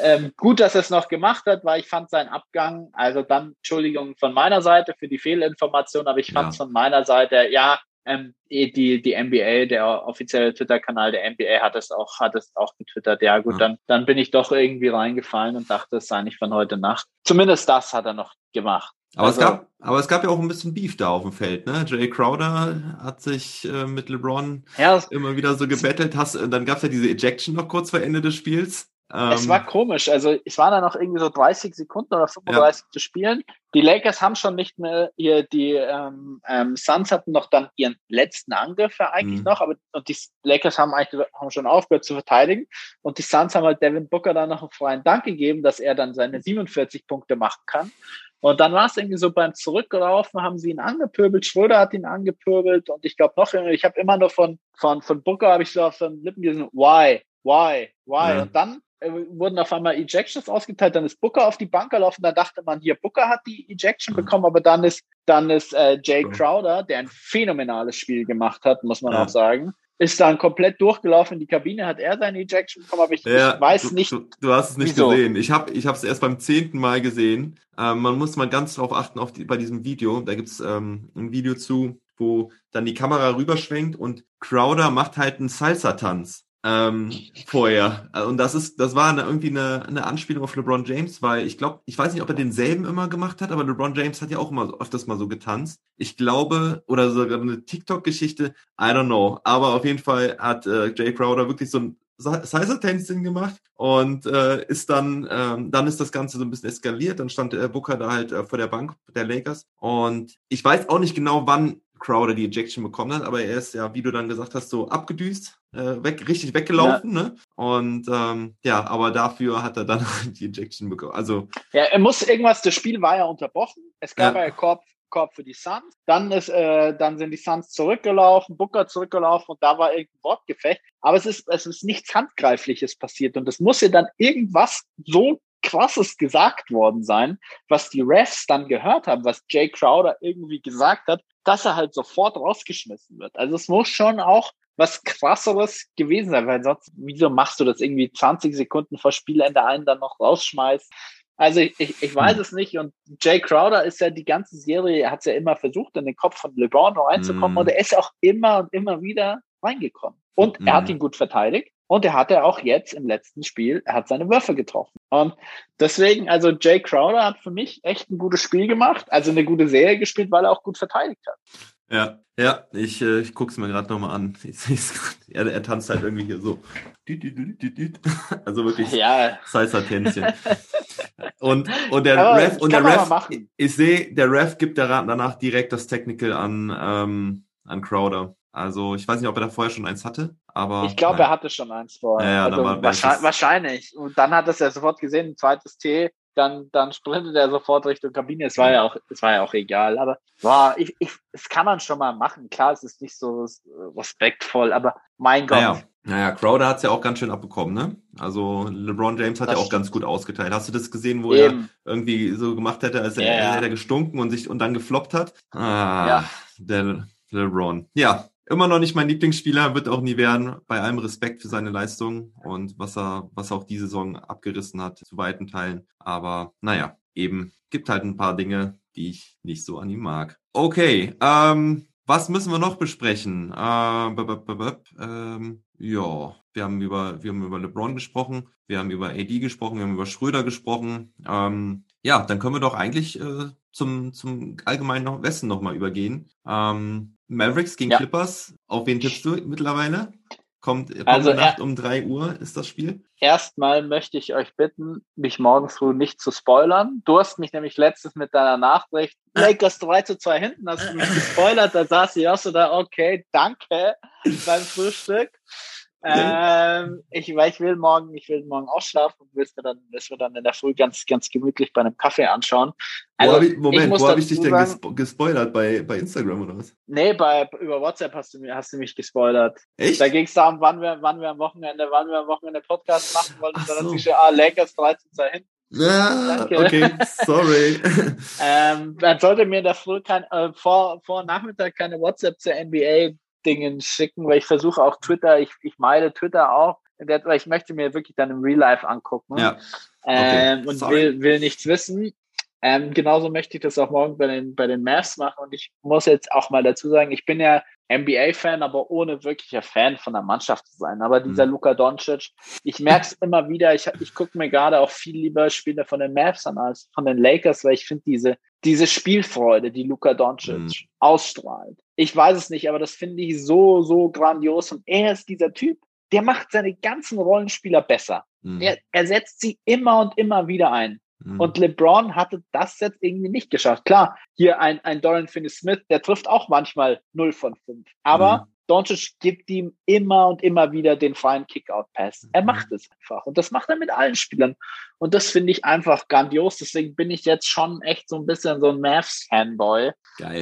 ähm, gut, dass er es noch gemacht hat, weil ich fand seinen Abgang, also dann Entschuldigung von meiner Seite für die Fehlinformation, aber ich fand es Ja. von meiner Seite, ja, ähm, die, die NBA, der offizielle Twitter-Kanal der NBA hat es auch, hat es auch getwittert. Ja, gut, Ja. dann, dann bin ich doch irgendwie reingefallen und dachte, es sei nicht von heute Nacht. Zumindest das hat er noch gemacht. Aber, es Also- gab, aber es gab ja auch ein bisschen Beef da auf dem Feld, ne? Jay Crowder hat sich äh, mit LeBron Ja, immer wieder so gebettelt. Hast, dann gab es ja diese Ejection noch kurz vor Ende des Spiels. Es Ähm, war komisch. Also es waren da noch irgendwie so 30 Sekunden oder 35 zu spielen. Die Lakers haben schon nicht mehr hier, die ähm, ähm, Suns hatten noch dann ihren letzten Angriff ja eigentlich Mhm. noch, aber und die Lakers haben eigentlich haben schon aufgehört zu verteidigen. Und die Suns haben halt Devin Booker dann noch einen freien Dank gegeben, dass er dann seine 47 Punkte machen kann. Und dann war es irgendwie so beim Zurücklaufen, haben sie ihn angepöbelt, Schröder hat ihn angepöbelt und ich glaube noch, ich habe immer nur von, von, von Booker habe ich so auf den Lippen gelesen, why, why, why? Ja. Und dann wurden auf einmal Ejections ausgeteilt, dann ist Booker auf die Bank gelaufen, da dachte man, hier, Booker hat die Ejection Mhm. bekommen, aber dann ist, dann ist äh, Jay. Crowder, der ein phänomenales Spiel gemacht hat, muss man Ja. auch sagen, ist dann komplett durchgelaufen in die Kabine, hat er seine Ejection bekommen, aber ich, Ja, ich weiß du, nicht, Du, du hast es nicht wieso. gesehen. Ich habe ich es erst beim zehnten Mal gesehen. Ähm, man muss mal ganz drauf achten auf die, bei diesem Video. Da gibt's ähm, ein Video zu, wo dann die Kamera rüberschwenkt und Crowder macht halt einen Salsa-Tanz ähm, vorher. Und das ist, das war eine, irgendwie eine, eine Anspielung auf LeBron James, weil ich glaube, ich weiß nicht, ob er denselben immer gemacht hat, aber LeBron James hat ja auch immer öfters mal so getanzt. Ich glaube, oder sogar eine TikTok-Geschichte, I don't know. Aber auf jeden Fall hat äh, Jay Crowder wirklich so ein Salsa-Tänzchen gemacht und äh, ist dann, ähm, dann ist das Ganze so ein bisschen eskaliert. Dann stand äh, Booker da halt äh, vor der Bank der Lakers und ich weiß auch nicht genau, wann Crowder die Ejection bekommen hat, aber er ist ja, wie du dann gesagt hast, so abgedüst, äh, weg, richtig weggelaufen, ne? Und ähm, ja, aber dafür hat er dann die Ejection bekommen. Also Ja, er muss irgendwas, das Spiel war ja unterbrochen. Es gab Ja. ja, Korb, Korb für die Suns. Dann ist, äh, dann sind die Suns zurückgelaufen, Booker zurückgelaufen und da war irgendein Wortgefecht. Aber es ist, es ist nichts Handgreifliches passiert und es muss ja dann irgendwas so krasses gesagt worden sein, was die Refs dann gehört haben, was Jay Crowder irgendwie gesagt hat, dass er halt sofort rausgeschmissen wird. Also es muss schon auch was krasseres gewesen sein, weil sonst, wieso machst du das irgendwie 20 Sekunden vor Spielende einen dann noch rausschmeißt? Also ich, ich, ich weiß es nicht. Und Jay Crowder ist ja die ganze Serie, er hat es ja immer versucht, in den Kopf von LeBron reinzukommen Mm. und er ist auch immer und immer wieder reingekommen. Und er hat Mm. ihn gut verteidigt. Und er hatte auch jetzt im letzten Spiel, er hat seine Würfe getroffen. Und deswegen, also Jay Crowder hat für mich echt ein gutes Spiel gemacht, also eine gute Serie gespielt, weil er auch gut verteidigt hat. Ja, ja, ich, äh, ich guck's mir gerade nochmal an. Ich grad. er, er tanzt halt irgendwie hier so. Also wirklich Ja, Salsa-Tänzchen. Und, und der Aber Ref, und der Ref, ich sehe, der Ref gibt danach direkt das Technical an, ähm, an Crowder. Also ich weiß nicht, ob er da vorher schon eins hatte, aber. ich glaube, er hatte schon eins vorher. Ja, ja, also war- wahrscheinlich, wahrscheinlich. Und dann hat es er sofort gesehen, ein zweites T, dann, dann sprintet er sofort Richtung Kabine. Es war ja auch, es war ja auch egal. Aber boah, ich, ich, das kann man schon mal machen. Klar, es ist nicht so respektvoll, aber mein Gott. Naja, naja, Crowder hat's ja auch ganz schön abbekommen, ne? Also LeBron James hat Das ja auch stimmt. ganz gut ausgeteilt. Hast du das gesehen, wo er Eben. irgendwie so gemacht hätte, als er, Ja, ja. er gestunken und sich und dann gefloppt hat? Ah, Ja. der LeBron. Ja, immer noch nicht mein Lieblingsspieler, wird auch nie werden. Bei allem Respekt für seine Leistung und was er, was er auch die Saison abgerissen hat, zu weiten Teilen. Aber naja, eben gibt halt ein paar Dinge, die ich nicht so an ihm mag. Okay, ähm, was müssen wir noch besprechen? Äh, b -b ähm, ja, wir haben über, wir haben über LeBron gesprochen, wir haben über AD gesprochen, wir haben über Schröder gesprochen. Ähm, ja, dann können wir doch eigentlich äh, zum, zum allgemeinen Westen nochmal übergehen. Ähm, Mavericks gegen Ja. Clippers, auf wen tippst du mittlerweile? Kommt, kommt Also, Nacht um drei Uhr ist das Spiel? Erstmal möchte ich euch bitten, mich morgen früh nicht zu spoilern. Du hast mich nämlich letztens mit deiner Nachricht, Lakers 3 zu 2 hinten, hast du mich gespoilert. Da saß ich auch so da, okay, danke beim Frühstück. Ähm, ich, weil ich will morgen, ich will morgen ausschlafen und will es mir dann, will's mir dann in der Früh ganz, ganz gemütlich bei einem Kaffee anschauen. wo Also, hab ich, Moment, muss wo habe ich dich denn gespo gespoilert? Bei, bei Instagram oder was? Nee, bei, über WhatsApp hast du, hast du mich gespoilert. Echt? Da ging es darum, wann wir, wann wir am Wochenende, wann wir am Wochenende Podcast machen wollen. Ach dann so. hat sich ah, Lakers 3 zu 2 hinten. Ja, Danke. okay, sorry. Ähm, man sollte mir in der Früh kein, äh, vor, vor Nachmittag keine WhatsApp zur NBA-Dingen schicken, weil ich versuche auch Twitter, ich, ich meide Twitter auch, weil ich möchte mir wirklich dann im Real Life angucken ja, ähm, okay. und Sorry. will, will nichts wissen. Ähm, genauso möchte ich das auch morgen bei den, bei den Mavs machen und ich muss jetzt auch mal dazu sagen, ich bin ja NBA-Fan, aber ohne wirklicher Fan von der Mannschaft zu sein. Aber dieser Mhm. Luka Doncic, ich merke es immer wieder, ich, ich gucke mir gerade auch viel lieber Spiele von den Mavs an als von den Lakers, weil ich finde diese, diese Spielfreude, die Luka Doncic Mhm. ausstrahlt. Ich weiß es nicht, aber das finde ich so, so grandios und er ist dieser Typ, der macht seine ganzen Rollenspieler besser. Mhm. Er, er setzt sie immer und immer wieder ein. Mhm. Und LeBron hatte das jetzt irgendwie nicht geschafft. Klar, hier ein, ein Dorian Finney-Smith, der trifft auch manchmal 0 von 5. Aber Mhm. Doncic gibt ihm immer und immer wieder den freien Kick-Out-Pass. Er Mhm. macht es einfach. Und das macht er mit allen Spielern. Und das finde ich einfach grandios. Deswegen bin ich jetzt schon echt so ein bisschen so ein Mavs-Fanboy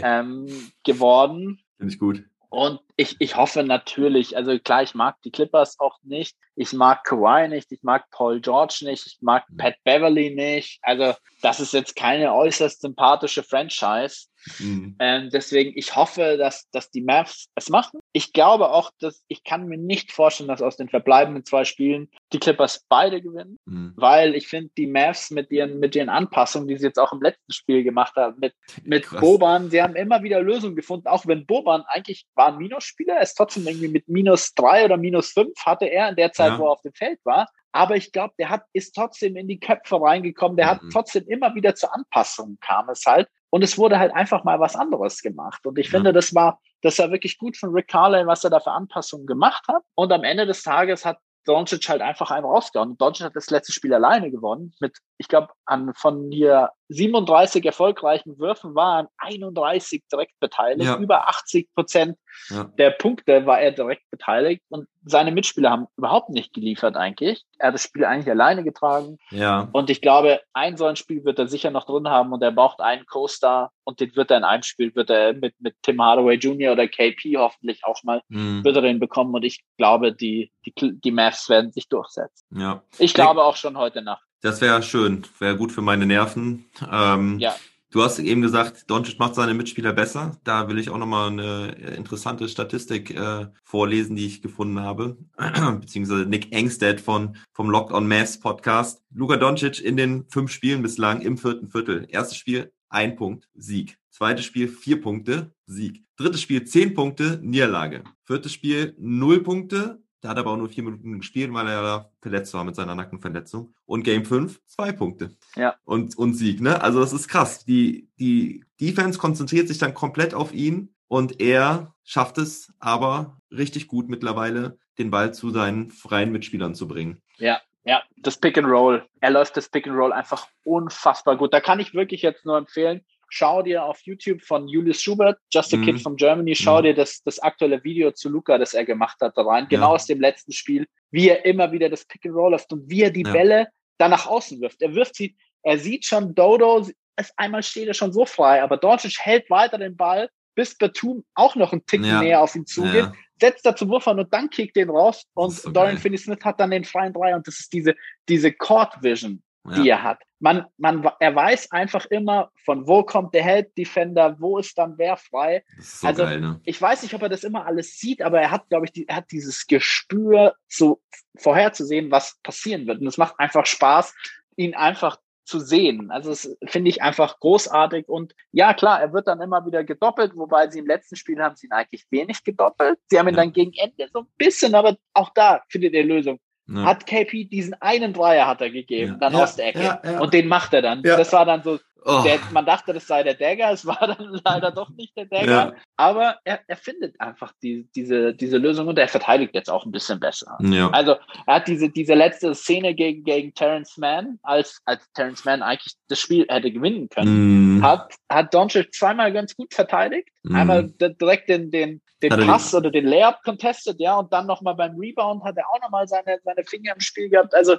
ähm, geworden. finde ich gut. Und ich, ich hoffe natürlich, also klar, ich mag die Clippers auch nicht. Ich mag Kawhi nicht. Ich mag Paul George nicht. Ich mag Mhm. Pat Beverly nicht. Also das ist jetzt keine äußerst sympathische Franchise. Mhm. Ähm, deswegen, ich hoffe, dass, dass die Mavs es machen. Ich glaube auch, dass ich kann mir nicht vorstellen, dass aus den verbleibenden zwei Spielen die Clippers beide gewinnen, Mhm. weil ich finde, die Mavs mit ihren, mit ihren Anpassungen, die sie jetzt auch im letzten Spiel gemacht haben, mit, mit Krass. Boban, sie haben immer wieder Lösungen gefunden, auch wenn Boban eigentlich war ein Minusspieler, er ist trotzdem irgendwie mit minus drei oder minus fünf hatte er in der Zeit, Ja. wo er auf dem Feld war. Aber ich glaube, der hat, ist trotzdem in die Köpfe reingekommen, der hat Mhm. trotzdem immer wieder zu Anpassungen kam es halt. Und es wurde halt einfach mal was anderes gemacht. Und ich Ja. finde, das war, das war wirklich gut von Rick Carlin, was er da für Anpassungen gemacht hat. Und am Ende des Tages hat Doncic halt einfach einen rausgehauen. Doncic hat das letzte Spiel alleine gewonnen. Mit, ich glaube, an von hier 37 erfolgreichen Würfen war an 31 direkt beteiligt. Ja. Über 80 Prozent Ja. der Punkte war er direkt beteiligt. Und seine Mitspieler haben überhaupt nicht geliefert eigentlich. Er hat das Spiel eigentlich alleine getragen. ja, Und ich glaube, ein so ein Spiel wird er sicher noch drin haben und er braucht einen Co-Star und den wird er in einem Spiel, wird er mit, mit Tim Hardaway Jr. oder KP hoffentlich auch mal, Mhm. wird er den bekommen und ich glaube, die, die, die Mavs werden sich durchsetzen. ja. Ich glaube auch schon heute Nacht. Das wäre schön, wäre gut für meine Nerven. Ähm, Ja. Du hast eben gesagt, Doncic macht seine Mitspieler besser. Da will ich auch nochmal eine interessante Statistik äh, vorlesen, die ich gefunden habe. Beziehungsweise Nick Engstead von, vom Locked on Mavs Podcast. Luka Doncic in den fünf Spielen bislang im vierten Viertel. Erstes Spiel, ein Punkt, Sieg. Zweites Spiel, vier Punkte, Sieg. Drittes Spiel, zehn Punkte, Niederlage. Viertes Spiel, null Punkte. Da hat er aber auch nur vier Minuten gespielt, weil er da verletzt war mit seiner Nackenverletzung. Und Game 5, zwei Punkte Ja. und, und Sieg, ne? Also das ist krass. Die, die Defense konzentriert sich dann komplett auf ihn und er schafft es aber richtig gut mittlerweile, den Ball zu seinen freien Mitspielern zu bringen. Ja, ja, das Pick and Roll. Er läuft das Pick and Roll einfach unfassbar gut. Da kann ich wirklich jetzt nur empfehlen, schau dir auf YouTube von Julius Schubert, Just a Mhm. Kid from Germany, schau Mhm. dir das, das aktuelle Video zu Luca, das er gemacht hat, da rein. Genau Ja. aus dem letzten Spiel, wie er immer wieder das Pick and Roll läuft und wie er die Ja. Bälle da nach außen wirft. Er wirft sie, er sieht schon Dodo, es einmal steht er schon so frei, aber Doncic hält weiter den Ball, bis Batum auch noch einen Ticken Ja. näher auf ihn zugeht, setzt da zum Wurf an und dann kickt den raus und ist so Dorian. Finney-Smith hat dann den freien Dreier und das ist diese, diese Court Vision, die ja. er hat. Man, man, er weiß einfach immer, von wo kommt der Help Defender, wo ist dann wer frei. So Also, geil, ne? Ich weiß nicht, ob er das immer alles sieht, aber er hat, glaube ich, die, er hat dieses Gespür, so vorherzusehen, was passieren wird. Und es macht einfach Spaß, ihn einfach zu sehen. Also das finde ich einfach großartig. Und ja, klar, er wird dann immer wieder gedoppelt, wobei sie im letzten Spiel haben sie ihn eigentlich wenig gedoppelt. Sie haben ihn Ja. dann gegen Ende so ein bisschen, aber auch da findet er Lösung. Ja. Hat KP diesen einen Dreier hat er gegeben, Ja. dann Ja, aus der Ecke. ja, ja. Und den macht er dann. Ja. Das war dann so, oh. der, man dachte, das sei der Dagger, es war dann leider doch nicht der Dagger. Ja. Aber er, er findet einfach die, diese, diese Lösung und er verteidigt jetzt auch ein bisschen besser. ja. Also er hat diese, diese letzte Szene gegen, gegen Terrence Mann, als, als Terrence Mann eigentlich das Spiel hätte gewinnen können, Mm, hat, hat Doncic zweimal ganz gut verteidigt. Mhm. Einmal direkt den, den, den Hat Pass oder den Layup contestet, ja, und dann nochmal beim Rebound hat er auch nochmal seine, seine Finger im Spiel gehabt. Also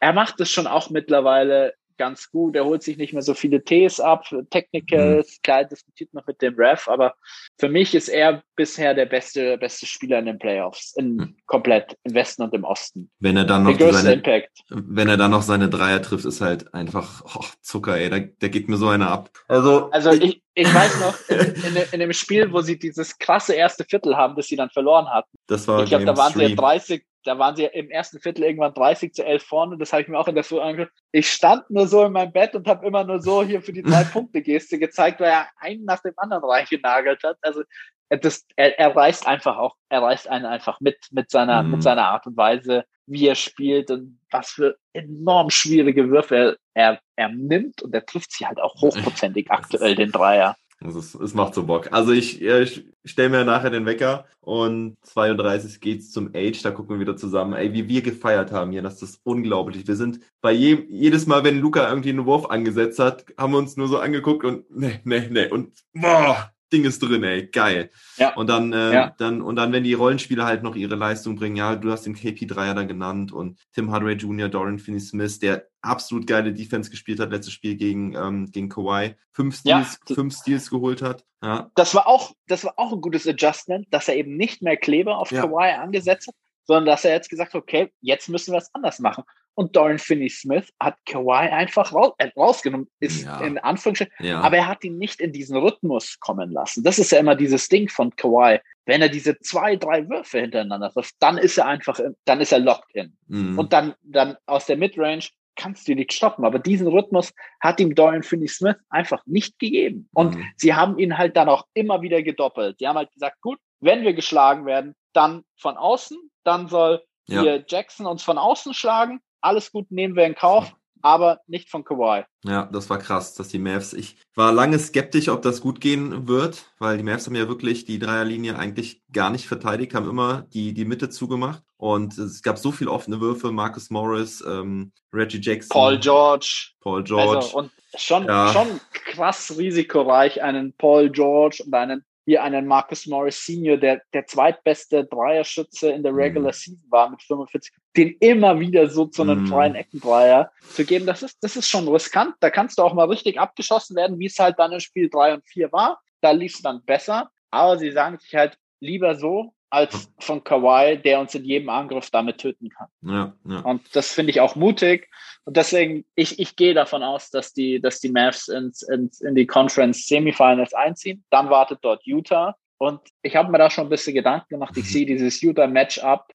er macht es schon auch mittlerweile ganz gut. Er holt sich nicht mehr so viele Ts ab, Technicals, klar, diskutiert noch mit dem Ref, aber für mich ist er bisher der beste, beste Spieler in den Playoffs, in Mhm. komplett im Westen und im Osten. wenn er dann Der noch größte seine, Impact. wenn er dann noch seine Dreier trifft, ist halt einfach oh, Zucker, ey. Da, da geht mir so einer ab. Also, Also ich, ich weiß noch, in, in, in dem Spiel, wo sie dieses krasse erste Viertel haben, das sie dann verloren hatten. das war Ich glaube, da waren sie ja three. 30, da waren sie im ersten Viertel irgendwann 30 zu 11 vorne. Das habe ich mir auch in der Früh angeguckt. Ich stand nur so in meinem Bett und habe immer nur so hier für die drei Punkte Geste gezeigt, weil er einen nach dem anderen reingenagelt hat. Also äh, das, er, er reißt einfach auch, er reißt einen einfach mit mit seiner Mhm. mit seiner Art und Weise, wie er spielt und was für enorm schwierige Würfe er, er, er nimmt und er trifft sie halt auch hochprozentig aktuell den Dreier. Es, ist, es macht so Bock. Also ich, ich stelle mir nachher den Wecker und 32 geht's zum Age, da gucken wir wieder zusammen. Ey, wie wir gefeiert haben hier, das ist unglaublich. Wir sind bei je, jedes Mal, wenn Luca irgendwie einen Wurf angesetzt hat, haben wir uns nur so angeguckt und nee, nee, nee und boah, Ding ist drin, ey, geil. Ja. Und dann, äh, Ja. dann, und dann, wenn die Rollenspieler halt noch ihre Leistung bringen, ja, du hast den KP3er da genannt und Tim Hardaway Jr., Dorian Finney-Smith, der absolut geile Defense gespielt hat, letztes Spiel gegen, ähm, gegen Kawhi, fünf Ja. Steals, fünf Steals geholt hat, ja. das war auch, das war auch ein gutes Adjustment, dass er eben nicht mehr Kleber auf Ja. Kawhi angesetzt hat, sondern dass er jetzt gesagt hat, okay, jetzt müssen wir es anders machen. Und Dorian Finney-Smith hat Kawhi einfach raus, äh, rausgenommen, ist Ja. in Anführungsstrichen, Ja. aber er hat ihn nicht in diesen Rhythmus kommen lassen. Das ist ja immer dieses Ding von Kawhi. Wenn er diese zwei, drei Würfe hintereinander trifft, dann ist er einfach, in, dann ist er locked in. Mhm. Und dann, dann aus der Midrange kannst du nicht stoppen. Aber diesen Rhythmus hat ihm Dorian Finney-Smith einfach nicht gegeben. Und Mhm. sie haben ihn halt dann auch immer wieder gedoppelt. Die haben halt gesagt, gut, wenn wir geschlagen werden, dann von außen, dann soll Ja. hier Jackson uns von außen schlagen. Alles gut, nehmen wir in Kauf, aber nicht von Kawhi. Ja, das war krass, dass die Mavs, ich war lange skeptisch, ob das gut gehen wird, weil die Mavs haben ja wirklich die Dreierlinie eigentlich gar nicht verteidigt, haben immer die, die Mitte zugemacht und es gab so viele offene Würfe, Marcus Morris, ähm, Reggie Jackson, Paul George. Paul George. Also, und schon, Ja. schon krass risikoreich, einen Paul George und einen hier einen Marcus Morris Senior, der der zweitbeste Dreierschütze in der Mhm. Regular Season war mit 45, den immer wieder so zu einem Mhm. freien Eckendreier zu geben, das ist, das ist schon riskant. Da kannst du auch mal richtig abgeschossen werden, wie es halt dann in Spiel drei und vier war. Da lief es dann besser. Aber sie sagen sich halt lieber so, als von Kawhi, der uns in jedem Angriff damit töten kann. ja, ja. Und das finde ich auch mutig. Und deswegen, ich, ich gehe davon aus, dass die, dass die Mavs ins, ins, in die Conference Semifinals einziehen. Dann wartet dort Utah. Und ich habe mir da schon ein bisschen Gedanken gemacht. Ich Mhm. sehe dieses Utah-Matchup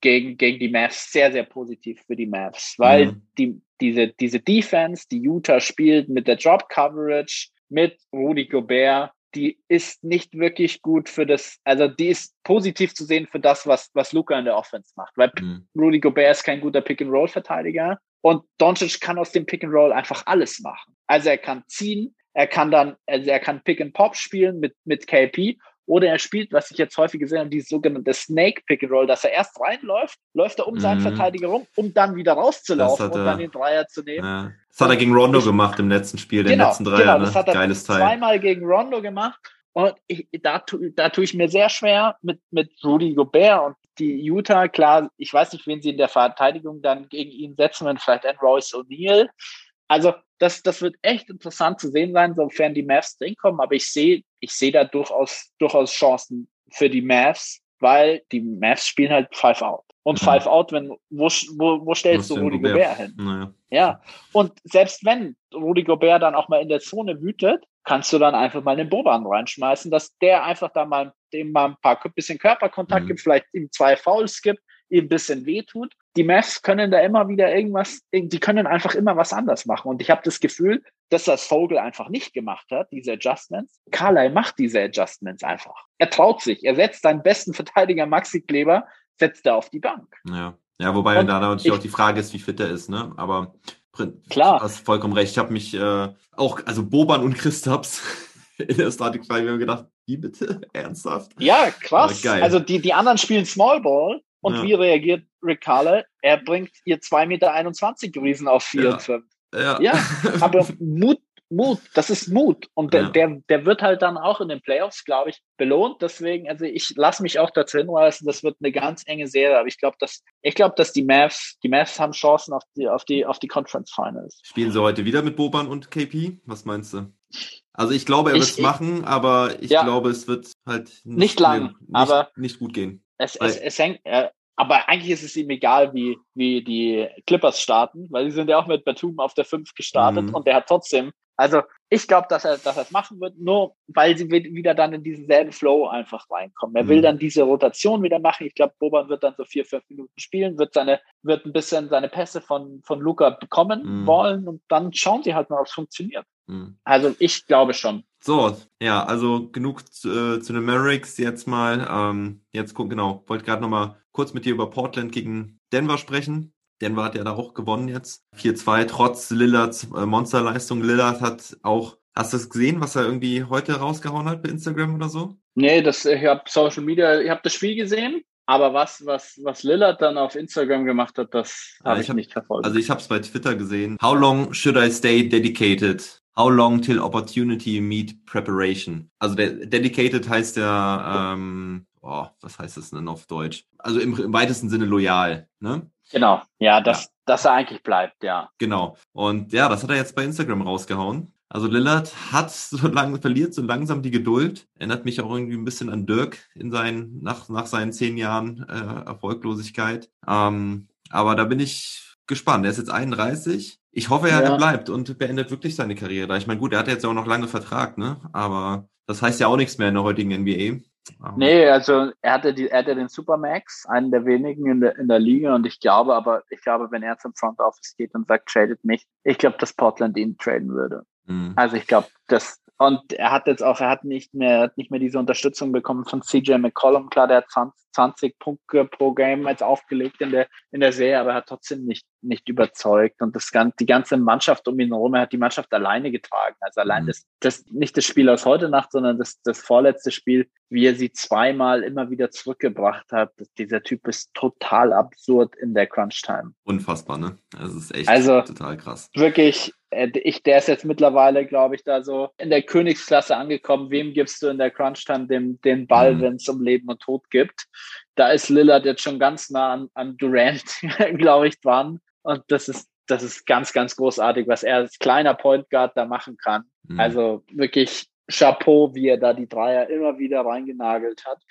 gegen, gegen die Mavs sehr, sehr positiv für die Mavs, weil Mhm. die, diese, diese Defense, die Utah spielt mit der Drop Coverage, mit Rudy Gobert, die ist nicht wirklich gut für das, also die ist positiv zu sehen für das, was, was Luca in der Offense macht, weil Mhm. Rudy Gobert ist kein guter Pick-and-Roll-Verteidiger und Doncic kann aus dem Pick-and-Roll einfach alles machen. Also er kann ziehen, er kann dann, also er kann Pick-and-Pop spielen mit, mit KP Oder er spielt, was ich jetzt häufig gesehen habe, die sogenannte Snake Pick and Roll, dass er erst reinläuft, läuft er um seinen Mhm. Verteidiger rum, um dann wieder rauszulaufen hat und er- dann den Dreier zu nehmen. Ja. Das hat er gegen Rondo gemacht im letzten Spiel, den letzten Dreier, genau, ne? das hat er Geiles Teil. zweimal gegen Rondo gemacht. Und ich, da, da tue ich mir sehr schwer mit, mit Rudy Gobert und die Utah. Klar, ich weiß nicht, wen sie in der Verteidigung dann gegen ihn setzen, wenn vielleicht ein Royce O'Neal. Also das, das wird echt interessant zu sehen sein, sofern die Mavs drin kommen. Aber ich sehe, ich sehe da durchaus, durchaus Chancen für die Mavs, weil die Mavs spielen halt Five Out. Und. Five Out, wenn, wo, wo, wo stellst du Rudy Gobert hin? Naja. Ja, und selbst wenn Rudi Gobert dann auch mal in der Zone wütet, kannst du dann einfach mal den Boban reinschmeißen, dass der einfach da mal dem mal ein paar bisschen Körperkontakt Mhm. gibt, vielleicht ihm zwei Fouls gibt, ihm ein bisschen wehtut. Die Mavs können da immer wieder irgendwas, die können einfach immer was anders machen. Und ich habe das Gefühl, dass das Vogel einfach nicht gemacht hat, diese Adjustments. Carlyle macht diese Adjustments einfach. Er traut sich. Er setzt seinen besten Verteidiger Maxi Kleber, setzt er auf die Bank. Ja. Ja, wobei Und da natürlich ich- auch die Frage ist, wie fit er ist, ne? Aber Klar. Du hast vollkommen recht. Ich habe mich äh, auch, also Boban und Christaps in der Static Frage mir gedacht, wie bitte? Ernsthaft? Ja, krass. Also die, die anderen spielen Small Ball und Ja. wie reagiert Rick Carle? Er bringt ihr 2,21 Meter Riesen auf 4 Ja. und 5. Ja. Ja, aber Mut, Mut, das ist Mut. Und der, der, der wird halt dann auch in den Playoffs, glaube ich, belohnt. Deswegen, also ich lasse mich auch dazu hinweisen, das wird eine ganz enge Serie. Aber ich glaube, dass, ich glaube, dass die Mavs, die Mavs haben Chancen auf die, auf die, auf die Conference Finals. Spielen sie heute wieder mit Boban und KP? Was meinst du? Also ich glaube, er wird es machen, aber ich Ja. glaube, es wird halt Nicht lang, nicht, aber- nicht gut gehen. Es, es, es hängt, äh, aber eigentlich ist es ihm egal, wie, wie die Clippers starten, weil die sind ja auch mit Batum auf der 5 gestartet Mhm. und der hat trotzdem, also ich glaube, dass er, dass er es machen wird, nur weil sie wi- wieder dann in diesen selben Flow einfach reinkommen. Er will Mhm. dann diese Rotation wieder machen. Ich glaube, Boban wird dann so vier, fünf Minuten spielen, wird seine, wird ein bisschen seine Pässe von, von Luca bekommen Mhm. wollen und dann schauen sie halt mal, ob es funktioniert. Hm. Also ich glaube schon. So, ja, also genug zu, äh, zu den Mavericks jetzt mal. Ähm, jetzt guck, genau, wollte gerade noch mal kurz mit dir über Portland gegen Denver sprechen. Denver hat ja da auch gewonnen jetzt. 4-2, trotz Lillards äh, Monsterleistung. Lillard hat auch, hast du das gesehen, was er irgendwie heute rausgehauen hat bei Instagram oder so? Nee, das, ich habe Social Media, ich habe das Spiel gesehen, aber was, was, was Lillard dann auf Instagram gemacht hat, das Ja, habe ich ich hab- nicht verfolgt. Also ich habe es bei Twitter gesehen. How long should I stay dedicated? How long till opportunity meet preparation? Also der dedicated heißt ja, ähm, oh, was heißt das denn auf Deutsch? Also im, im weitesten Sinne loyal, ne? genau, ja, dass, dass er eigentlich bleibt, ja. Genau. Und ja, das hat er jetzt bei Instagram rausgehauen. Also Lillard hat so lange, verliert so langsam die Geduld. Erinnert mich auch irgendwie ein bisschen an Dirk in seinen, nach, nach seinen zehn Jahren äh, Erfolglosigkeit. Ähm, aber da bin ich gespannt. Er ist jetzt 31. Ich hoffe, er, Ja. er bleibt und beendet wirklich seine Karriere. Ich meine, gut, er hat jetzt ja auch noch lange Vertrag, ne? Aber das heißt ja auch nichts mehr in der heutigen NBA. Aber- Nee, also er hatte die, er hatte den Supermax, einen der wenigen in der, in der Liga und ich glaube aber, ich glaube, wenn er zum Front Office geht und sagt, tradet mich, ich glaube, dass Portland ihn traden würde. Mhm. Also ich glaube, das und er hat jetzt auch, er hat nicht mehr, er hat nicht mehr diese Unterstützung bekommen von CJ McCollum. Klar, der hat 20, 20 Punkte pro Game jetzt aufgelegt in der in der Serie, aber er hat trotzdem nicht nicht überzeugt und das ganze die ganze Mannschaft um ihn herum, er hat die Mannschaft alleine getragen. Also allein Mhm. das das nicht das Spiel aus heute Nacht, sondern das das vorletzte Spiel, wie er sie zweimal immer wieder zurückgebracht hat. Dieser Typ ist total absurd in der Crunch Time. Unfassbar, ne? Das ist echt Also- total krass. wirklich, äh, ich, der ist jetzt mittlerweile, glaube ich, da so in der Königsklasse angekommen. Wem gibst du in der Crunch-Time den, den Ball, Mhm. wenn es um Leben und Tod gibt? Da ist Lillard jetzt schon ganz nah an, an Durant, glaube ich, dran. Und das ist, das ist ganz, ganz großartig, was er als kleiner Point Guard da machen kann. Mhm. Also wirklich Chapeau, wie er da die Dreier immer wieder reingenagelt hat.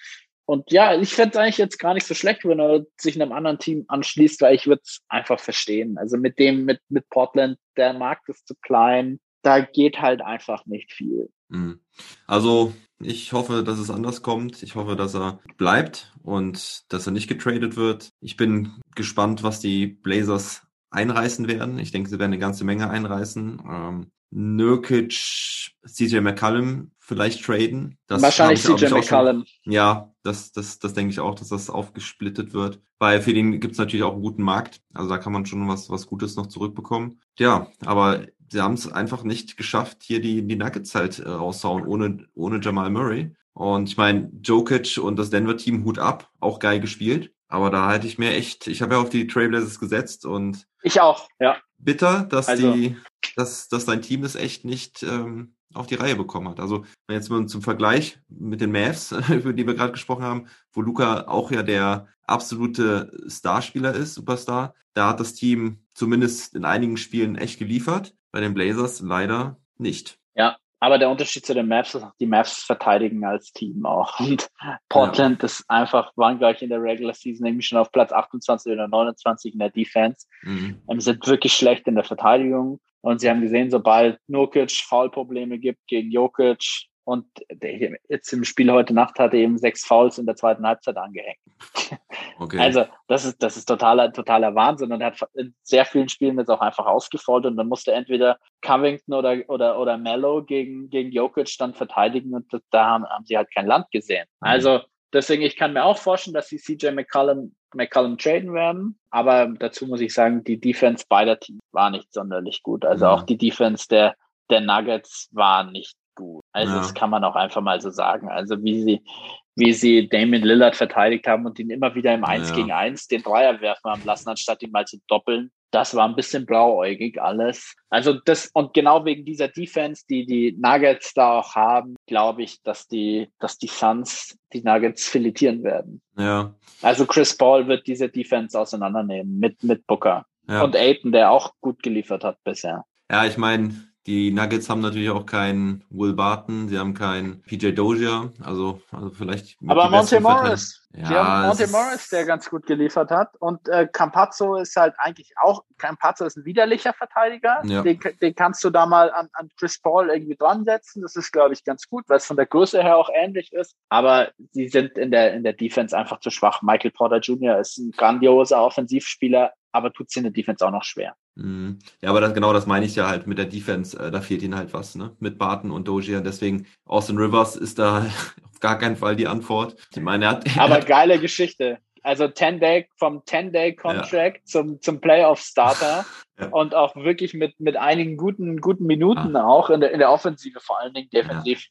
Und ja, ich fände es eigentlich jetzt gar nicht so schlecht, wenn er sich einem anderen Team anschließt, weil ich würde es einfach verstehen. Also mit dem, mit, mit Portland, der Markt ist zu klein, da geht halt einfach nicht viel. Mhm. Also ich hoffe, dass es anders kommt. Ich hoffe, dass er bleibt und dass er nicht getradet wird. Ich bin gespannt, was die Blazers einreißen werden. Ich denke, sie werden eine ganze Menge einreißen. Ähm, Nurkic, CJ McCallum vielleicht traden. Das Wahrscheinlich ich- CJ auch schon-. Ja, das, das, das denke ich auch, dass das aufgesplittet wird. Weil für den gibt's natürlich auch einen guten Markt. Also da kann man schon was, was Gutes noch zurückbekommen. Ja, aber sie haben es einfach nicht geschafft, hier die, die Nuggets halt äh, raushauen, ohne, ohne Jamal Murray. Und ich meine, Jokic und das Denver-Team Hut ab, auch geil gespielt. Aber da halte ich mir echt, ich habe ja auf die Trailblazers gesetzt und Ich auch, ja. bitter, dass Also- die, dass, dass dein Team es echt nicht ähm, auf die Reihe bekommen hat. Also wenn jetzt mal zum Vergleich mit den Mavs, über die wir gerade gesprochen haben, wo Luca auch ja der absolute Starspieler ist, Superstar, da hat das Team zumindest in einigen Spielen echt geliefert. Bei den Blazers leider nicht. Ja, aber der Unterschied zu den Maps ist, die Maps verteidigen als Team auch. Und Portland ist einfach, waren gleich in der Regular Season irgendwie schon auf Platz 28 oder 29 in der Defense. Mhm. Ähm, sind wirklich schlecht in der Verteidigung. Und sie haben gesehen, sobald Nurkic Foulprobleme gibt gegen Jokic und der jetzt im Spiel heute Nacht hat er eben sechs Fouls in der zweiten Halbzeit angehängt. Okay. Also das ist das ist totaler totaler Wahnsinn und er hat in sehr vielen Spielen jetzt auch einfach ausgefault und dann musste entweder Covington oder oder oder Mello gegen gegen Jokic dann verteidigen und das- da haben, haben sie halt kein Land gesehen. Mhm. Also deswegen ich kann mir auch vorstellen, dass sie CJ McCollum McCollum traden werden, aber dazu muss ich sagen, die Defense beider Teams war nicht sonderlich gut. Also Mhm. auch die Defense der der Nuggets war nicht gut. Also Ja. das kann man auch einfach mal so sagen. Also wie sie wie sie Damien Lillard verteidigt haben und ihn immer wieder im 1 Ja. gegen 1 den Dreier werfen haben lassen, anstatt ihn mal zu doppeln. Das war ein bisschen blauäugig alles. Also das, und genau wegen dieser Defense, die die Nuggets da auch haben, glaube ich, dass die, dass die Suns die Nuggets filetieren werden. ja. Also Chris Paul wird diese Defense auseinandernehmen mit, mit Booker. Ja. Und Aiton, der auch gut geliefert hat bisher. Ja, ich meine, die Nuggets haben natürlich auch keinen Will Barton, sie haben keinen PJ Dozier, also, also vielleicht. Aber Monte. Morris. Ja, Sie haben Monte Morris, der ganz gut geliefert hat. Und äh, Campazzo ist halt eigentlich auch, Campazzo ist ein widerlicher Verteidiger. Ja. Den, den kannst du da mal an, an Chris Paul irgendwie dran setzen. Das ist, glaube ich, ganz gut, weil es von der Größe her auch ähnlich ist. Aber sie sind in der, in der Defense einfach zu schwach. Michael Porter Jr. ist ein grandioser Offensivspieler, aber tut sie in der Defense auch noch schwer. Mhm. Ja, aber das, genau das meine ich ja halt mit der Defense. Äh, da fehlt ihnen halt was, ne? Mit Barton und Dozier. Deswegen Austin Rivers ist da auf gar keinen Fall die Antwort. Ich meine, er hat, er Aber geile Geschichte. Also 10 Day, vom 10 Day Contract zum, zum Playoff Starter Ja. und auch wirklich mit, mit einigen guten, guten Minuten auch in der, in der Offensive, vor allen Dingen defensiv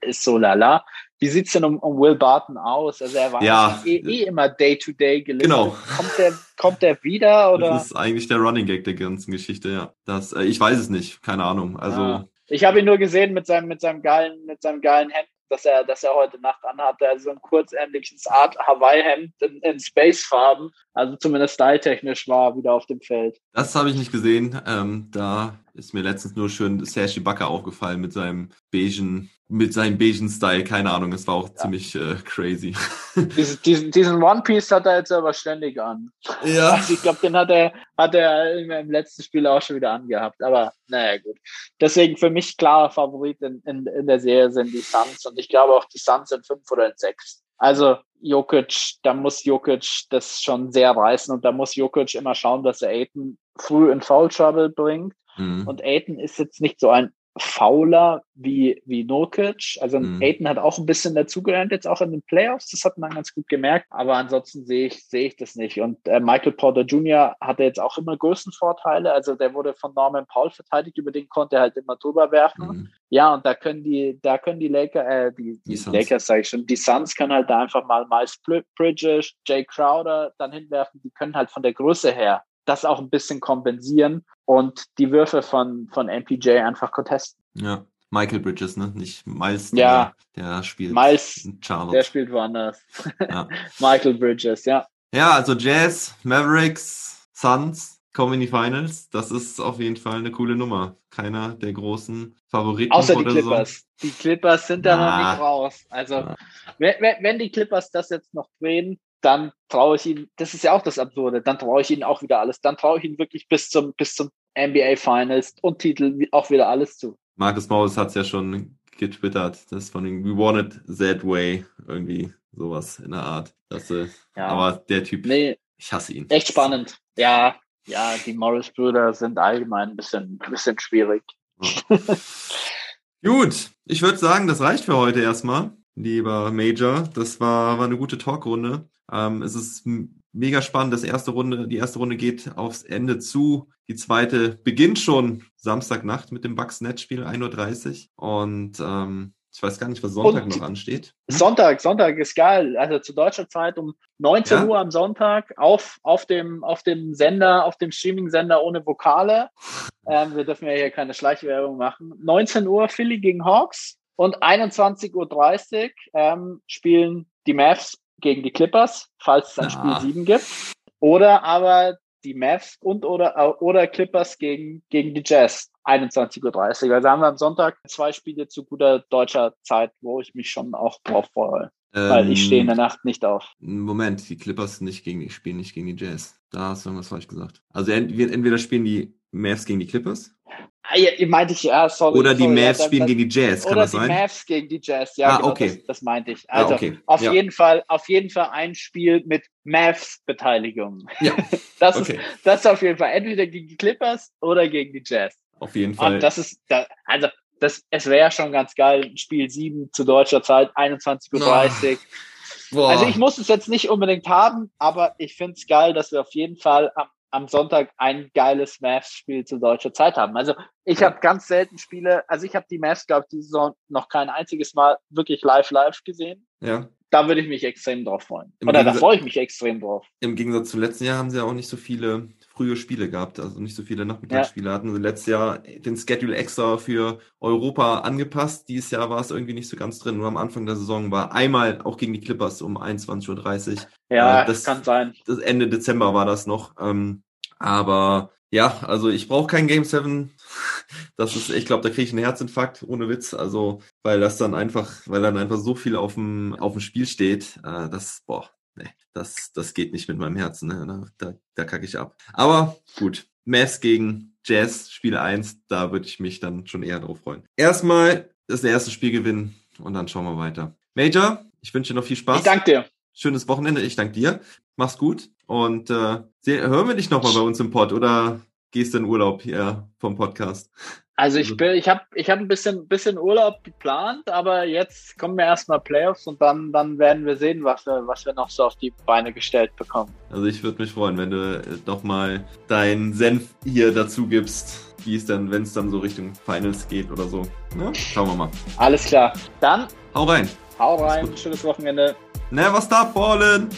ist so lala. Wie sieht's denn um, um Will Barton aus? Also er war Ja. eh, eh immer Day to Day gelistet. Genau. Kommt der, kommt der wieder oder? das ist eigentlich der Running Gag der ganzen Geschichte, ja. Das, äh, ich weiß es nicht, keine Ahnung. Also, Ah. Ich habe ihn nur gesehen mit seinem, mit seinem geilen, mit seinem geilen Hemd, das er, das er heute Nacht anhatte. Also so ein kurzärmliches Art Hawaii-Hemd in, in Space-Farben. Also zumindest styletechnisch war er wieder auf dem Feld. das habe ich nicht gesehen. Ähm, da ist mir letztens nur schön Serge Ibaka aufgefallen mit seinem beigen, mit seinem beigen Style. Keine Ahnung, es war auch ziemlich äh, crazy. Diesen, diesen, diesen One-Piece hat er jetzt aber ständig an. ja. Also ich glaube, den hat er, hat er im, letzten Spiel auch schon wieder angehabt. Aber naja, gut. Deswegen für mich klarer Favorit in, in, in der Serie sind die Suns. Und ich glaube auch, die Suns sind fünf oder in sechs. Also Jokic, da muss Jokic das schon sehr reißen und da muss Jokic immer schauen, dass er Aiton früh in Foul Trouble bringt. Mhm. Und Aiton ist jetzt nicht so ein fauler wie, wie Nurkic. Also Mhm. Aiton hat auch ein bisschen dazugelernt, jetzt auch in den Playoffs. Das hat man ganz gut gemerkt. Aber ansonsten sehe ich, sehe ich das nicht. Und äh, Michael Porter Jr. hatte jetzt auch immer Größenvorteile. Also der wurde von Norman Paul verteidigt, über den konnte er halt immer drüber werfen. Mhm. Ja, und da können die, da können die Laker, äh, die, die, Die. Lakers sage ich schon, die Suns können halt da einfach mal Miles Brid- Bridges, Jay Crowder dann hinwerfen. Die können halt von der Größe her das auch ein bisschen kompensieren und die Würfe von, von MPJ einfach contesten. Ja. Michael Bridges, ne? Nicht Miles, Ja. der, der spielt Miles, Charlotte. der spielt woanders. Ja. Michael Bridges, ja. Ja, also Jazz, Mavericks, Suns kommen in die Finals. Das ist auf jeden Fall eine coole Nummer. Keiner der großen Favoriten Außer die der Saison. Clippers. Die Clippers sind da noch Na. nicht raus. Also, wenn, wenn die Clippers das jetzt noch drehen, dann traue ich ihnen, das ist ja auch das Absurde, dann traue ich ihnen auch wieder alles. Dann traue ich ihnen wirklich bis zum, bis zum NBA Finals und Titel auch wieder alles zu. Marcus Morris hat es ja schon getwittert. Das von dem We Want It That Way. Irgendwie sowas in der Art. Das, äh, Ja. Aber der Typ, Nee, ich hasse ihn. echt spannend. Ja, ja, die Morris-Brüder sind allgemein ein bisschen, ein bisschen schwierig. Gut, ich würde sagen, das reicht für heute erstmal, lieber Major. Das war, war eine gute Talkrunde. Ähm, es ist mega spannend. Das erste Runde, die erste Runde geht aufs Ende zu. Die zweite beginnt schon Samstagnacht mit dem Bucks-Net-Spiel, 1.30 Uhr. Und ähm, Ich weiß gar nicht, was Sonntag Und- noch ansteht. Sonntag, Sonntag ist geil. Also zu deutscher Zeit um 19 Ja. Uhr am Sonntag auf, auf, dem, auf dem Sender, auf dem Streaming-Sender ohne Vokale. Ähm, wir dürfen ja hier keine Schleichwerbung machen. 19 Uhr Philly gegen Hawks und 21.30 Uhr ähm, spielen die Mavs gegen die Clippers, falls es ein Ah. Spiel 7 gibt. Oder aber die Mavs und oder, oder Clippers gegen, gegen die Jazz. 21.30 Uhr. Also haben wir am Sonntag zwei Spiele zu guter deutscher Zeit, wo ich mich schon auch drauf freue. Weil ich stehe in der Nacht nicht auf. Ähm, Moment, die Clippers nicht gegen die, spielen nicht gegen die Jazz. Da hast du irgendwas falsch gesagt. Also ent- entweder spielen die Mavs gegen die Clippers ja, ihr meinte ich, ja, sorry. oder die sorry, ja, Mavs dann- spielen gegen die Jazz. Kann Oder das die sein? Mavs gegen die Jazz, ja, Ah, genau, okay. das, das meinte ich. Ah, Also okay. auf Ja. jeden Fall, auf jeden Fall ein Spiel mit Mavs-Beteiligung. Ja, Das okay. ist, das ist auf jeden Fall entweder gegen die Clippers oder gegen die Jazz. Auf jeden Fall. Und das ist, also das, es wäre schon ganz geil, Spiel 7 zu deutscher Zeit, 21.30 Uhr. Also ich muss es jetzt nicht unbedingt haben, aber ich finde es geil, dass wir auf jeden Fall am, am Sonntag ein geiles Mavs-Spiel zu deutscher Zeit haben. Also ich habe ganz selten Spiele, also ich habe die Mavs, glaube ich, diese Saison noch kein einziges Mal wirklich live live gesehen. ja. Da würde ich mich extrem drauf freuen. Im Oder da Gegensatz- freue ich mich extrem drauf. Im Gegensatz zum letzten Jahr haben sie ja auch nicht so viele frühe Spiele gehabt, also nicht so viele Nachmittagsspiele hatten. Sie letztes Jahr den Schedule extra für Europa angepasst. Dieses Jahr war es irgendwie nicht so ganz drin. Nur am Anfang der Saison war einmal auch gegen die Clippers um 21.30 Uhr. Ja, Äh, das- das kann sein. Das Ende Dezember war das noch. Ähm, aber ja, also ich brauche kein Game 7. Das ist, ich glaube, da kriege ich einen Herzinfarkt, ohne Witz. Also, weil das dann einfach, weil dann einfach so viel auf dem, auf dem Spiel steht, äh, das, boah, nee, das, das geht nicht mit meinem Herzen. Ne? Da, da, da kacke ich ab. Aber gut, Mavs gegen Jazz, Spiel 1, da würde ich mich dann schon eher drauf freuen. Erstmal das erste Spiel gewinnen und dann schauen wir weiter. Major, ich wünsche dir noch viel Spaß Ich danke dir. schönes Wochenende. Ich danke dir. Mach's gut. Und äh, hören wir dich nochmal bei uns im Pod oder gehst du in Urlaub hier vom Podcast? Also Also- ich bin, ich habe ich hab ein bisschen, bisschen Urlaub geplant, aber jetzt kommen wir erstmal Playoffs und dann, dann werden wir sehen, was wir, was wir noch so auf die Beine gestellt bekommen. Also ich würde mich freuen, wenn du äh, doch mal deinen Senf hier dazu gibst, wie es dann, wenn es dann so Richtung Finals geht oder so. Ja? Schauen wir mal. Alles klar. Dann Hau rein. hau rein, schönes Wochenende. Never stop falling.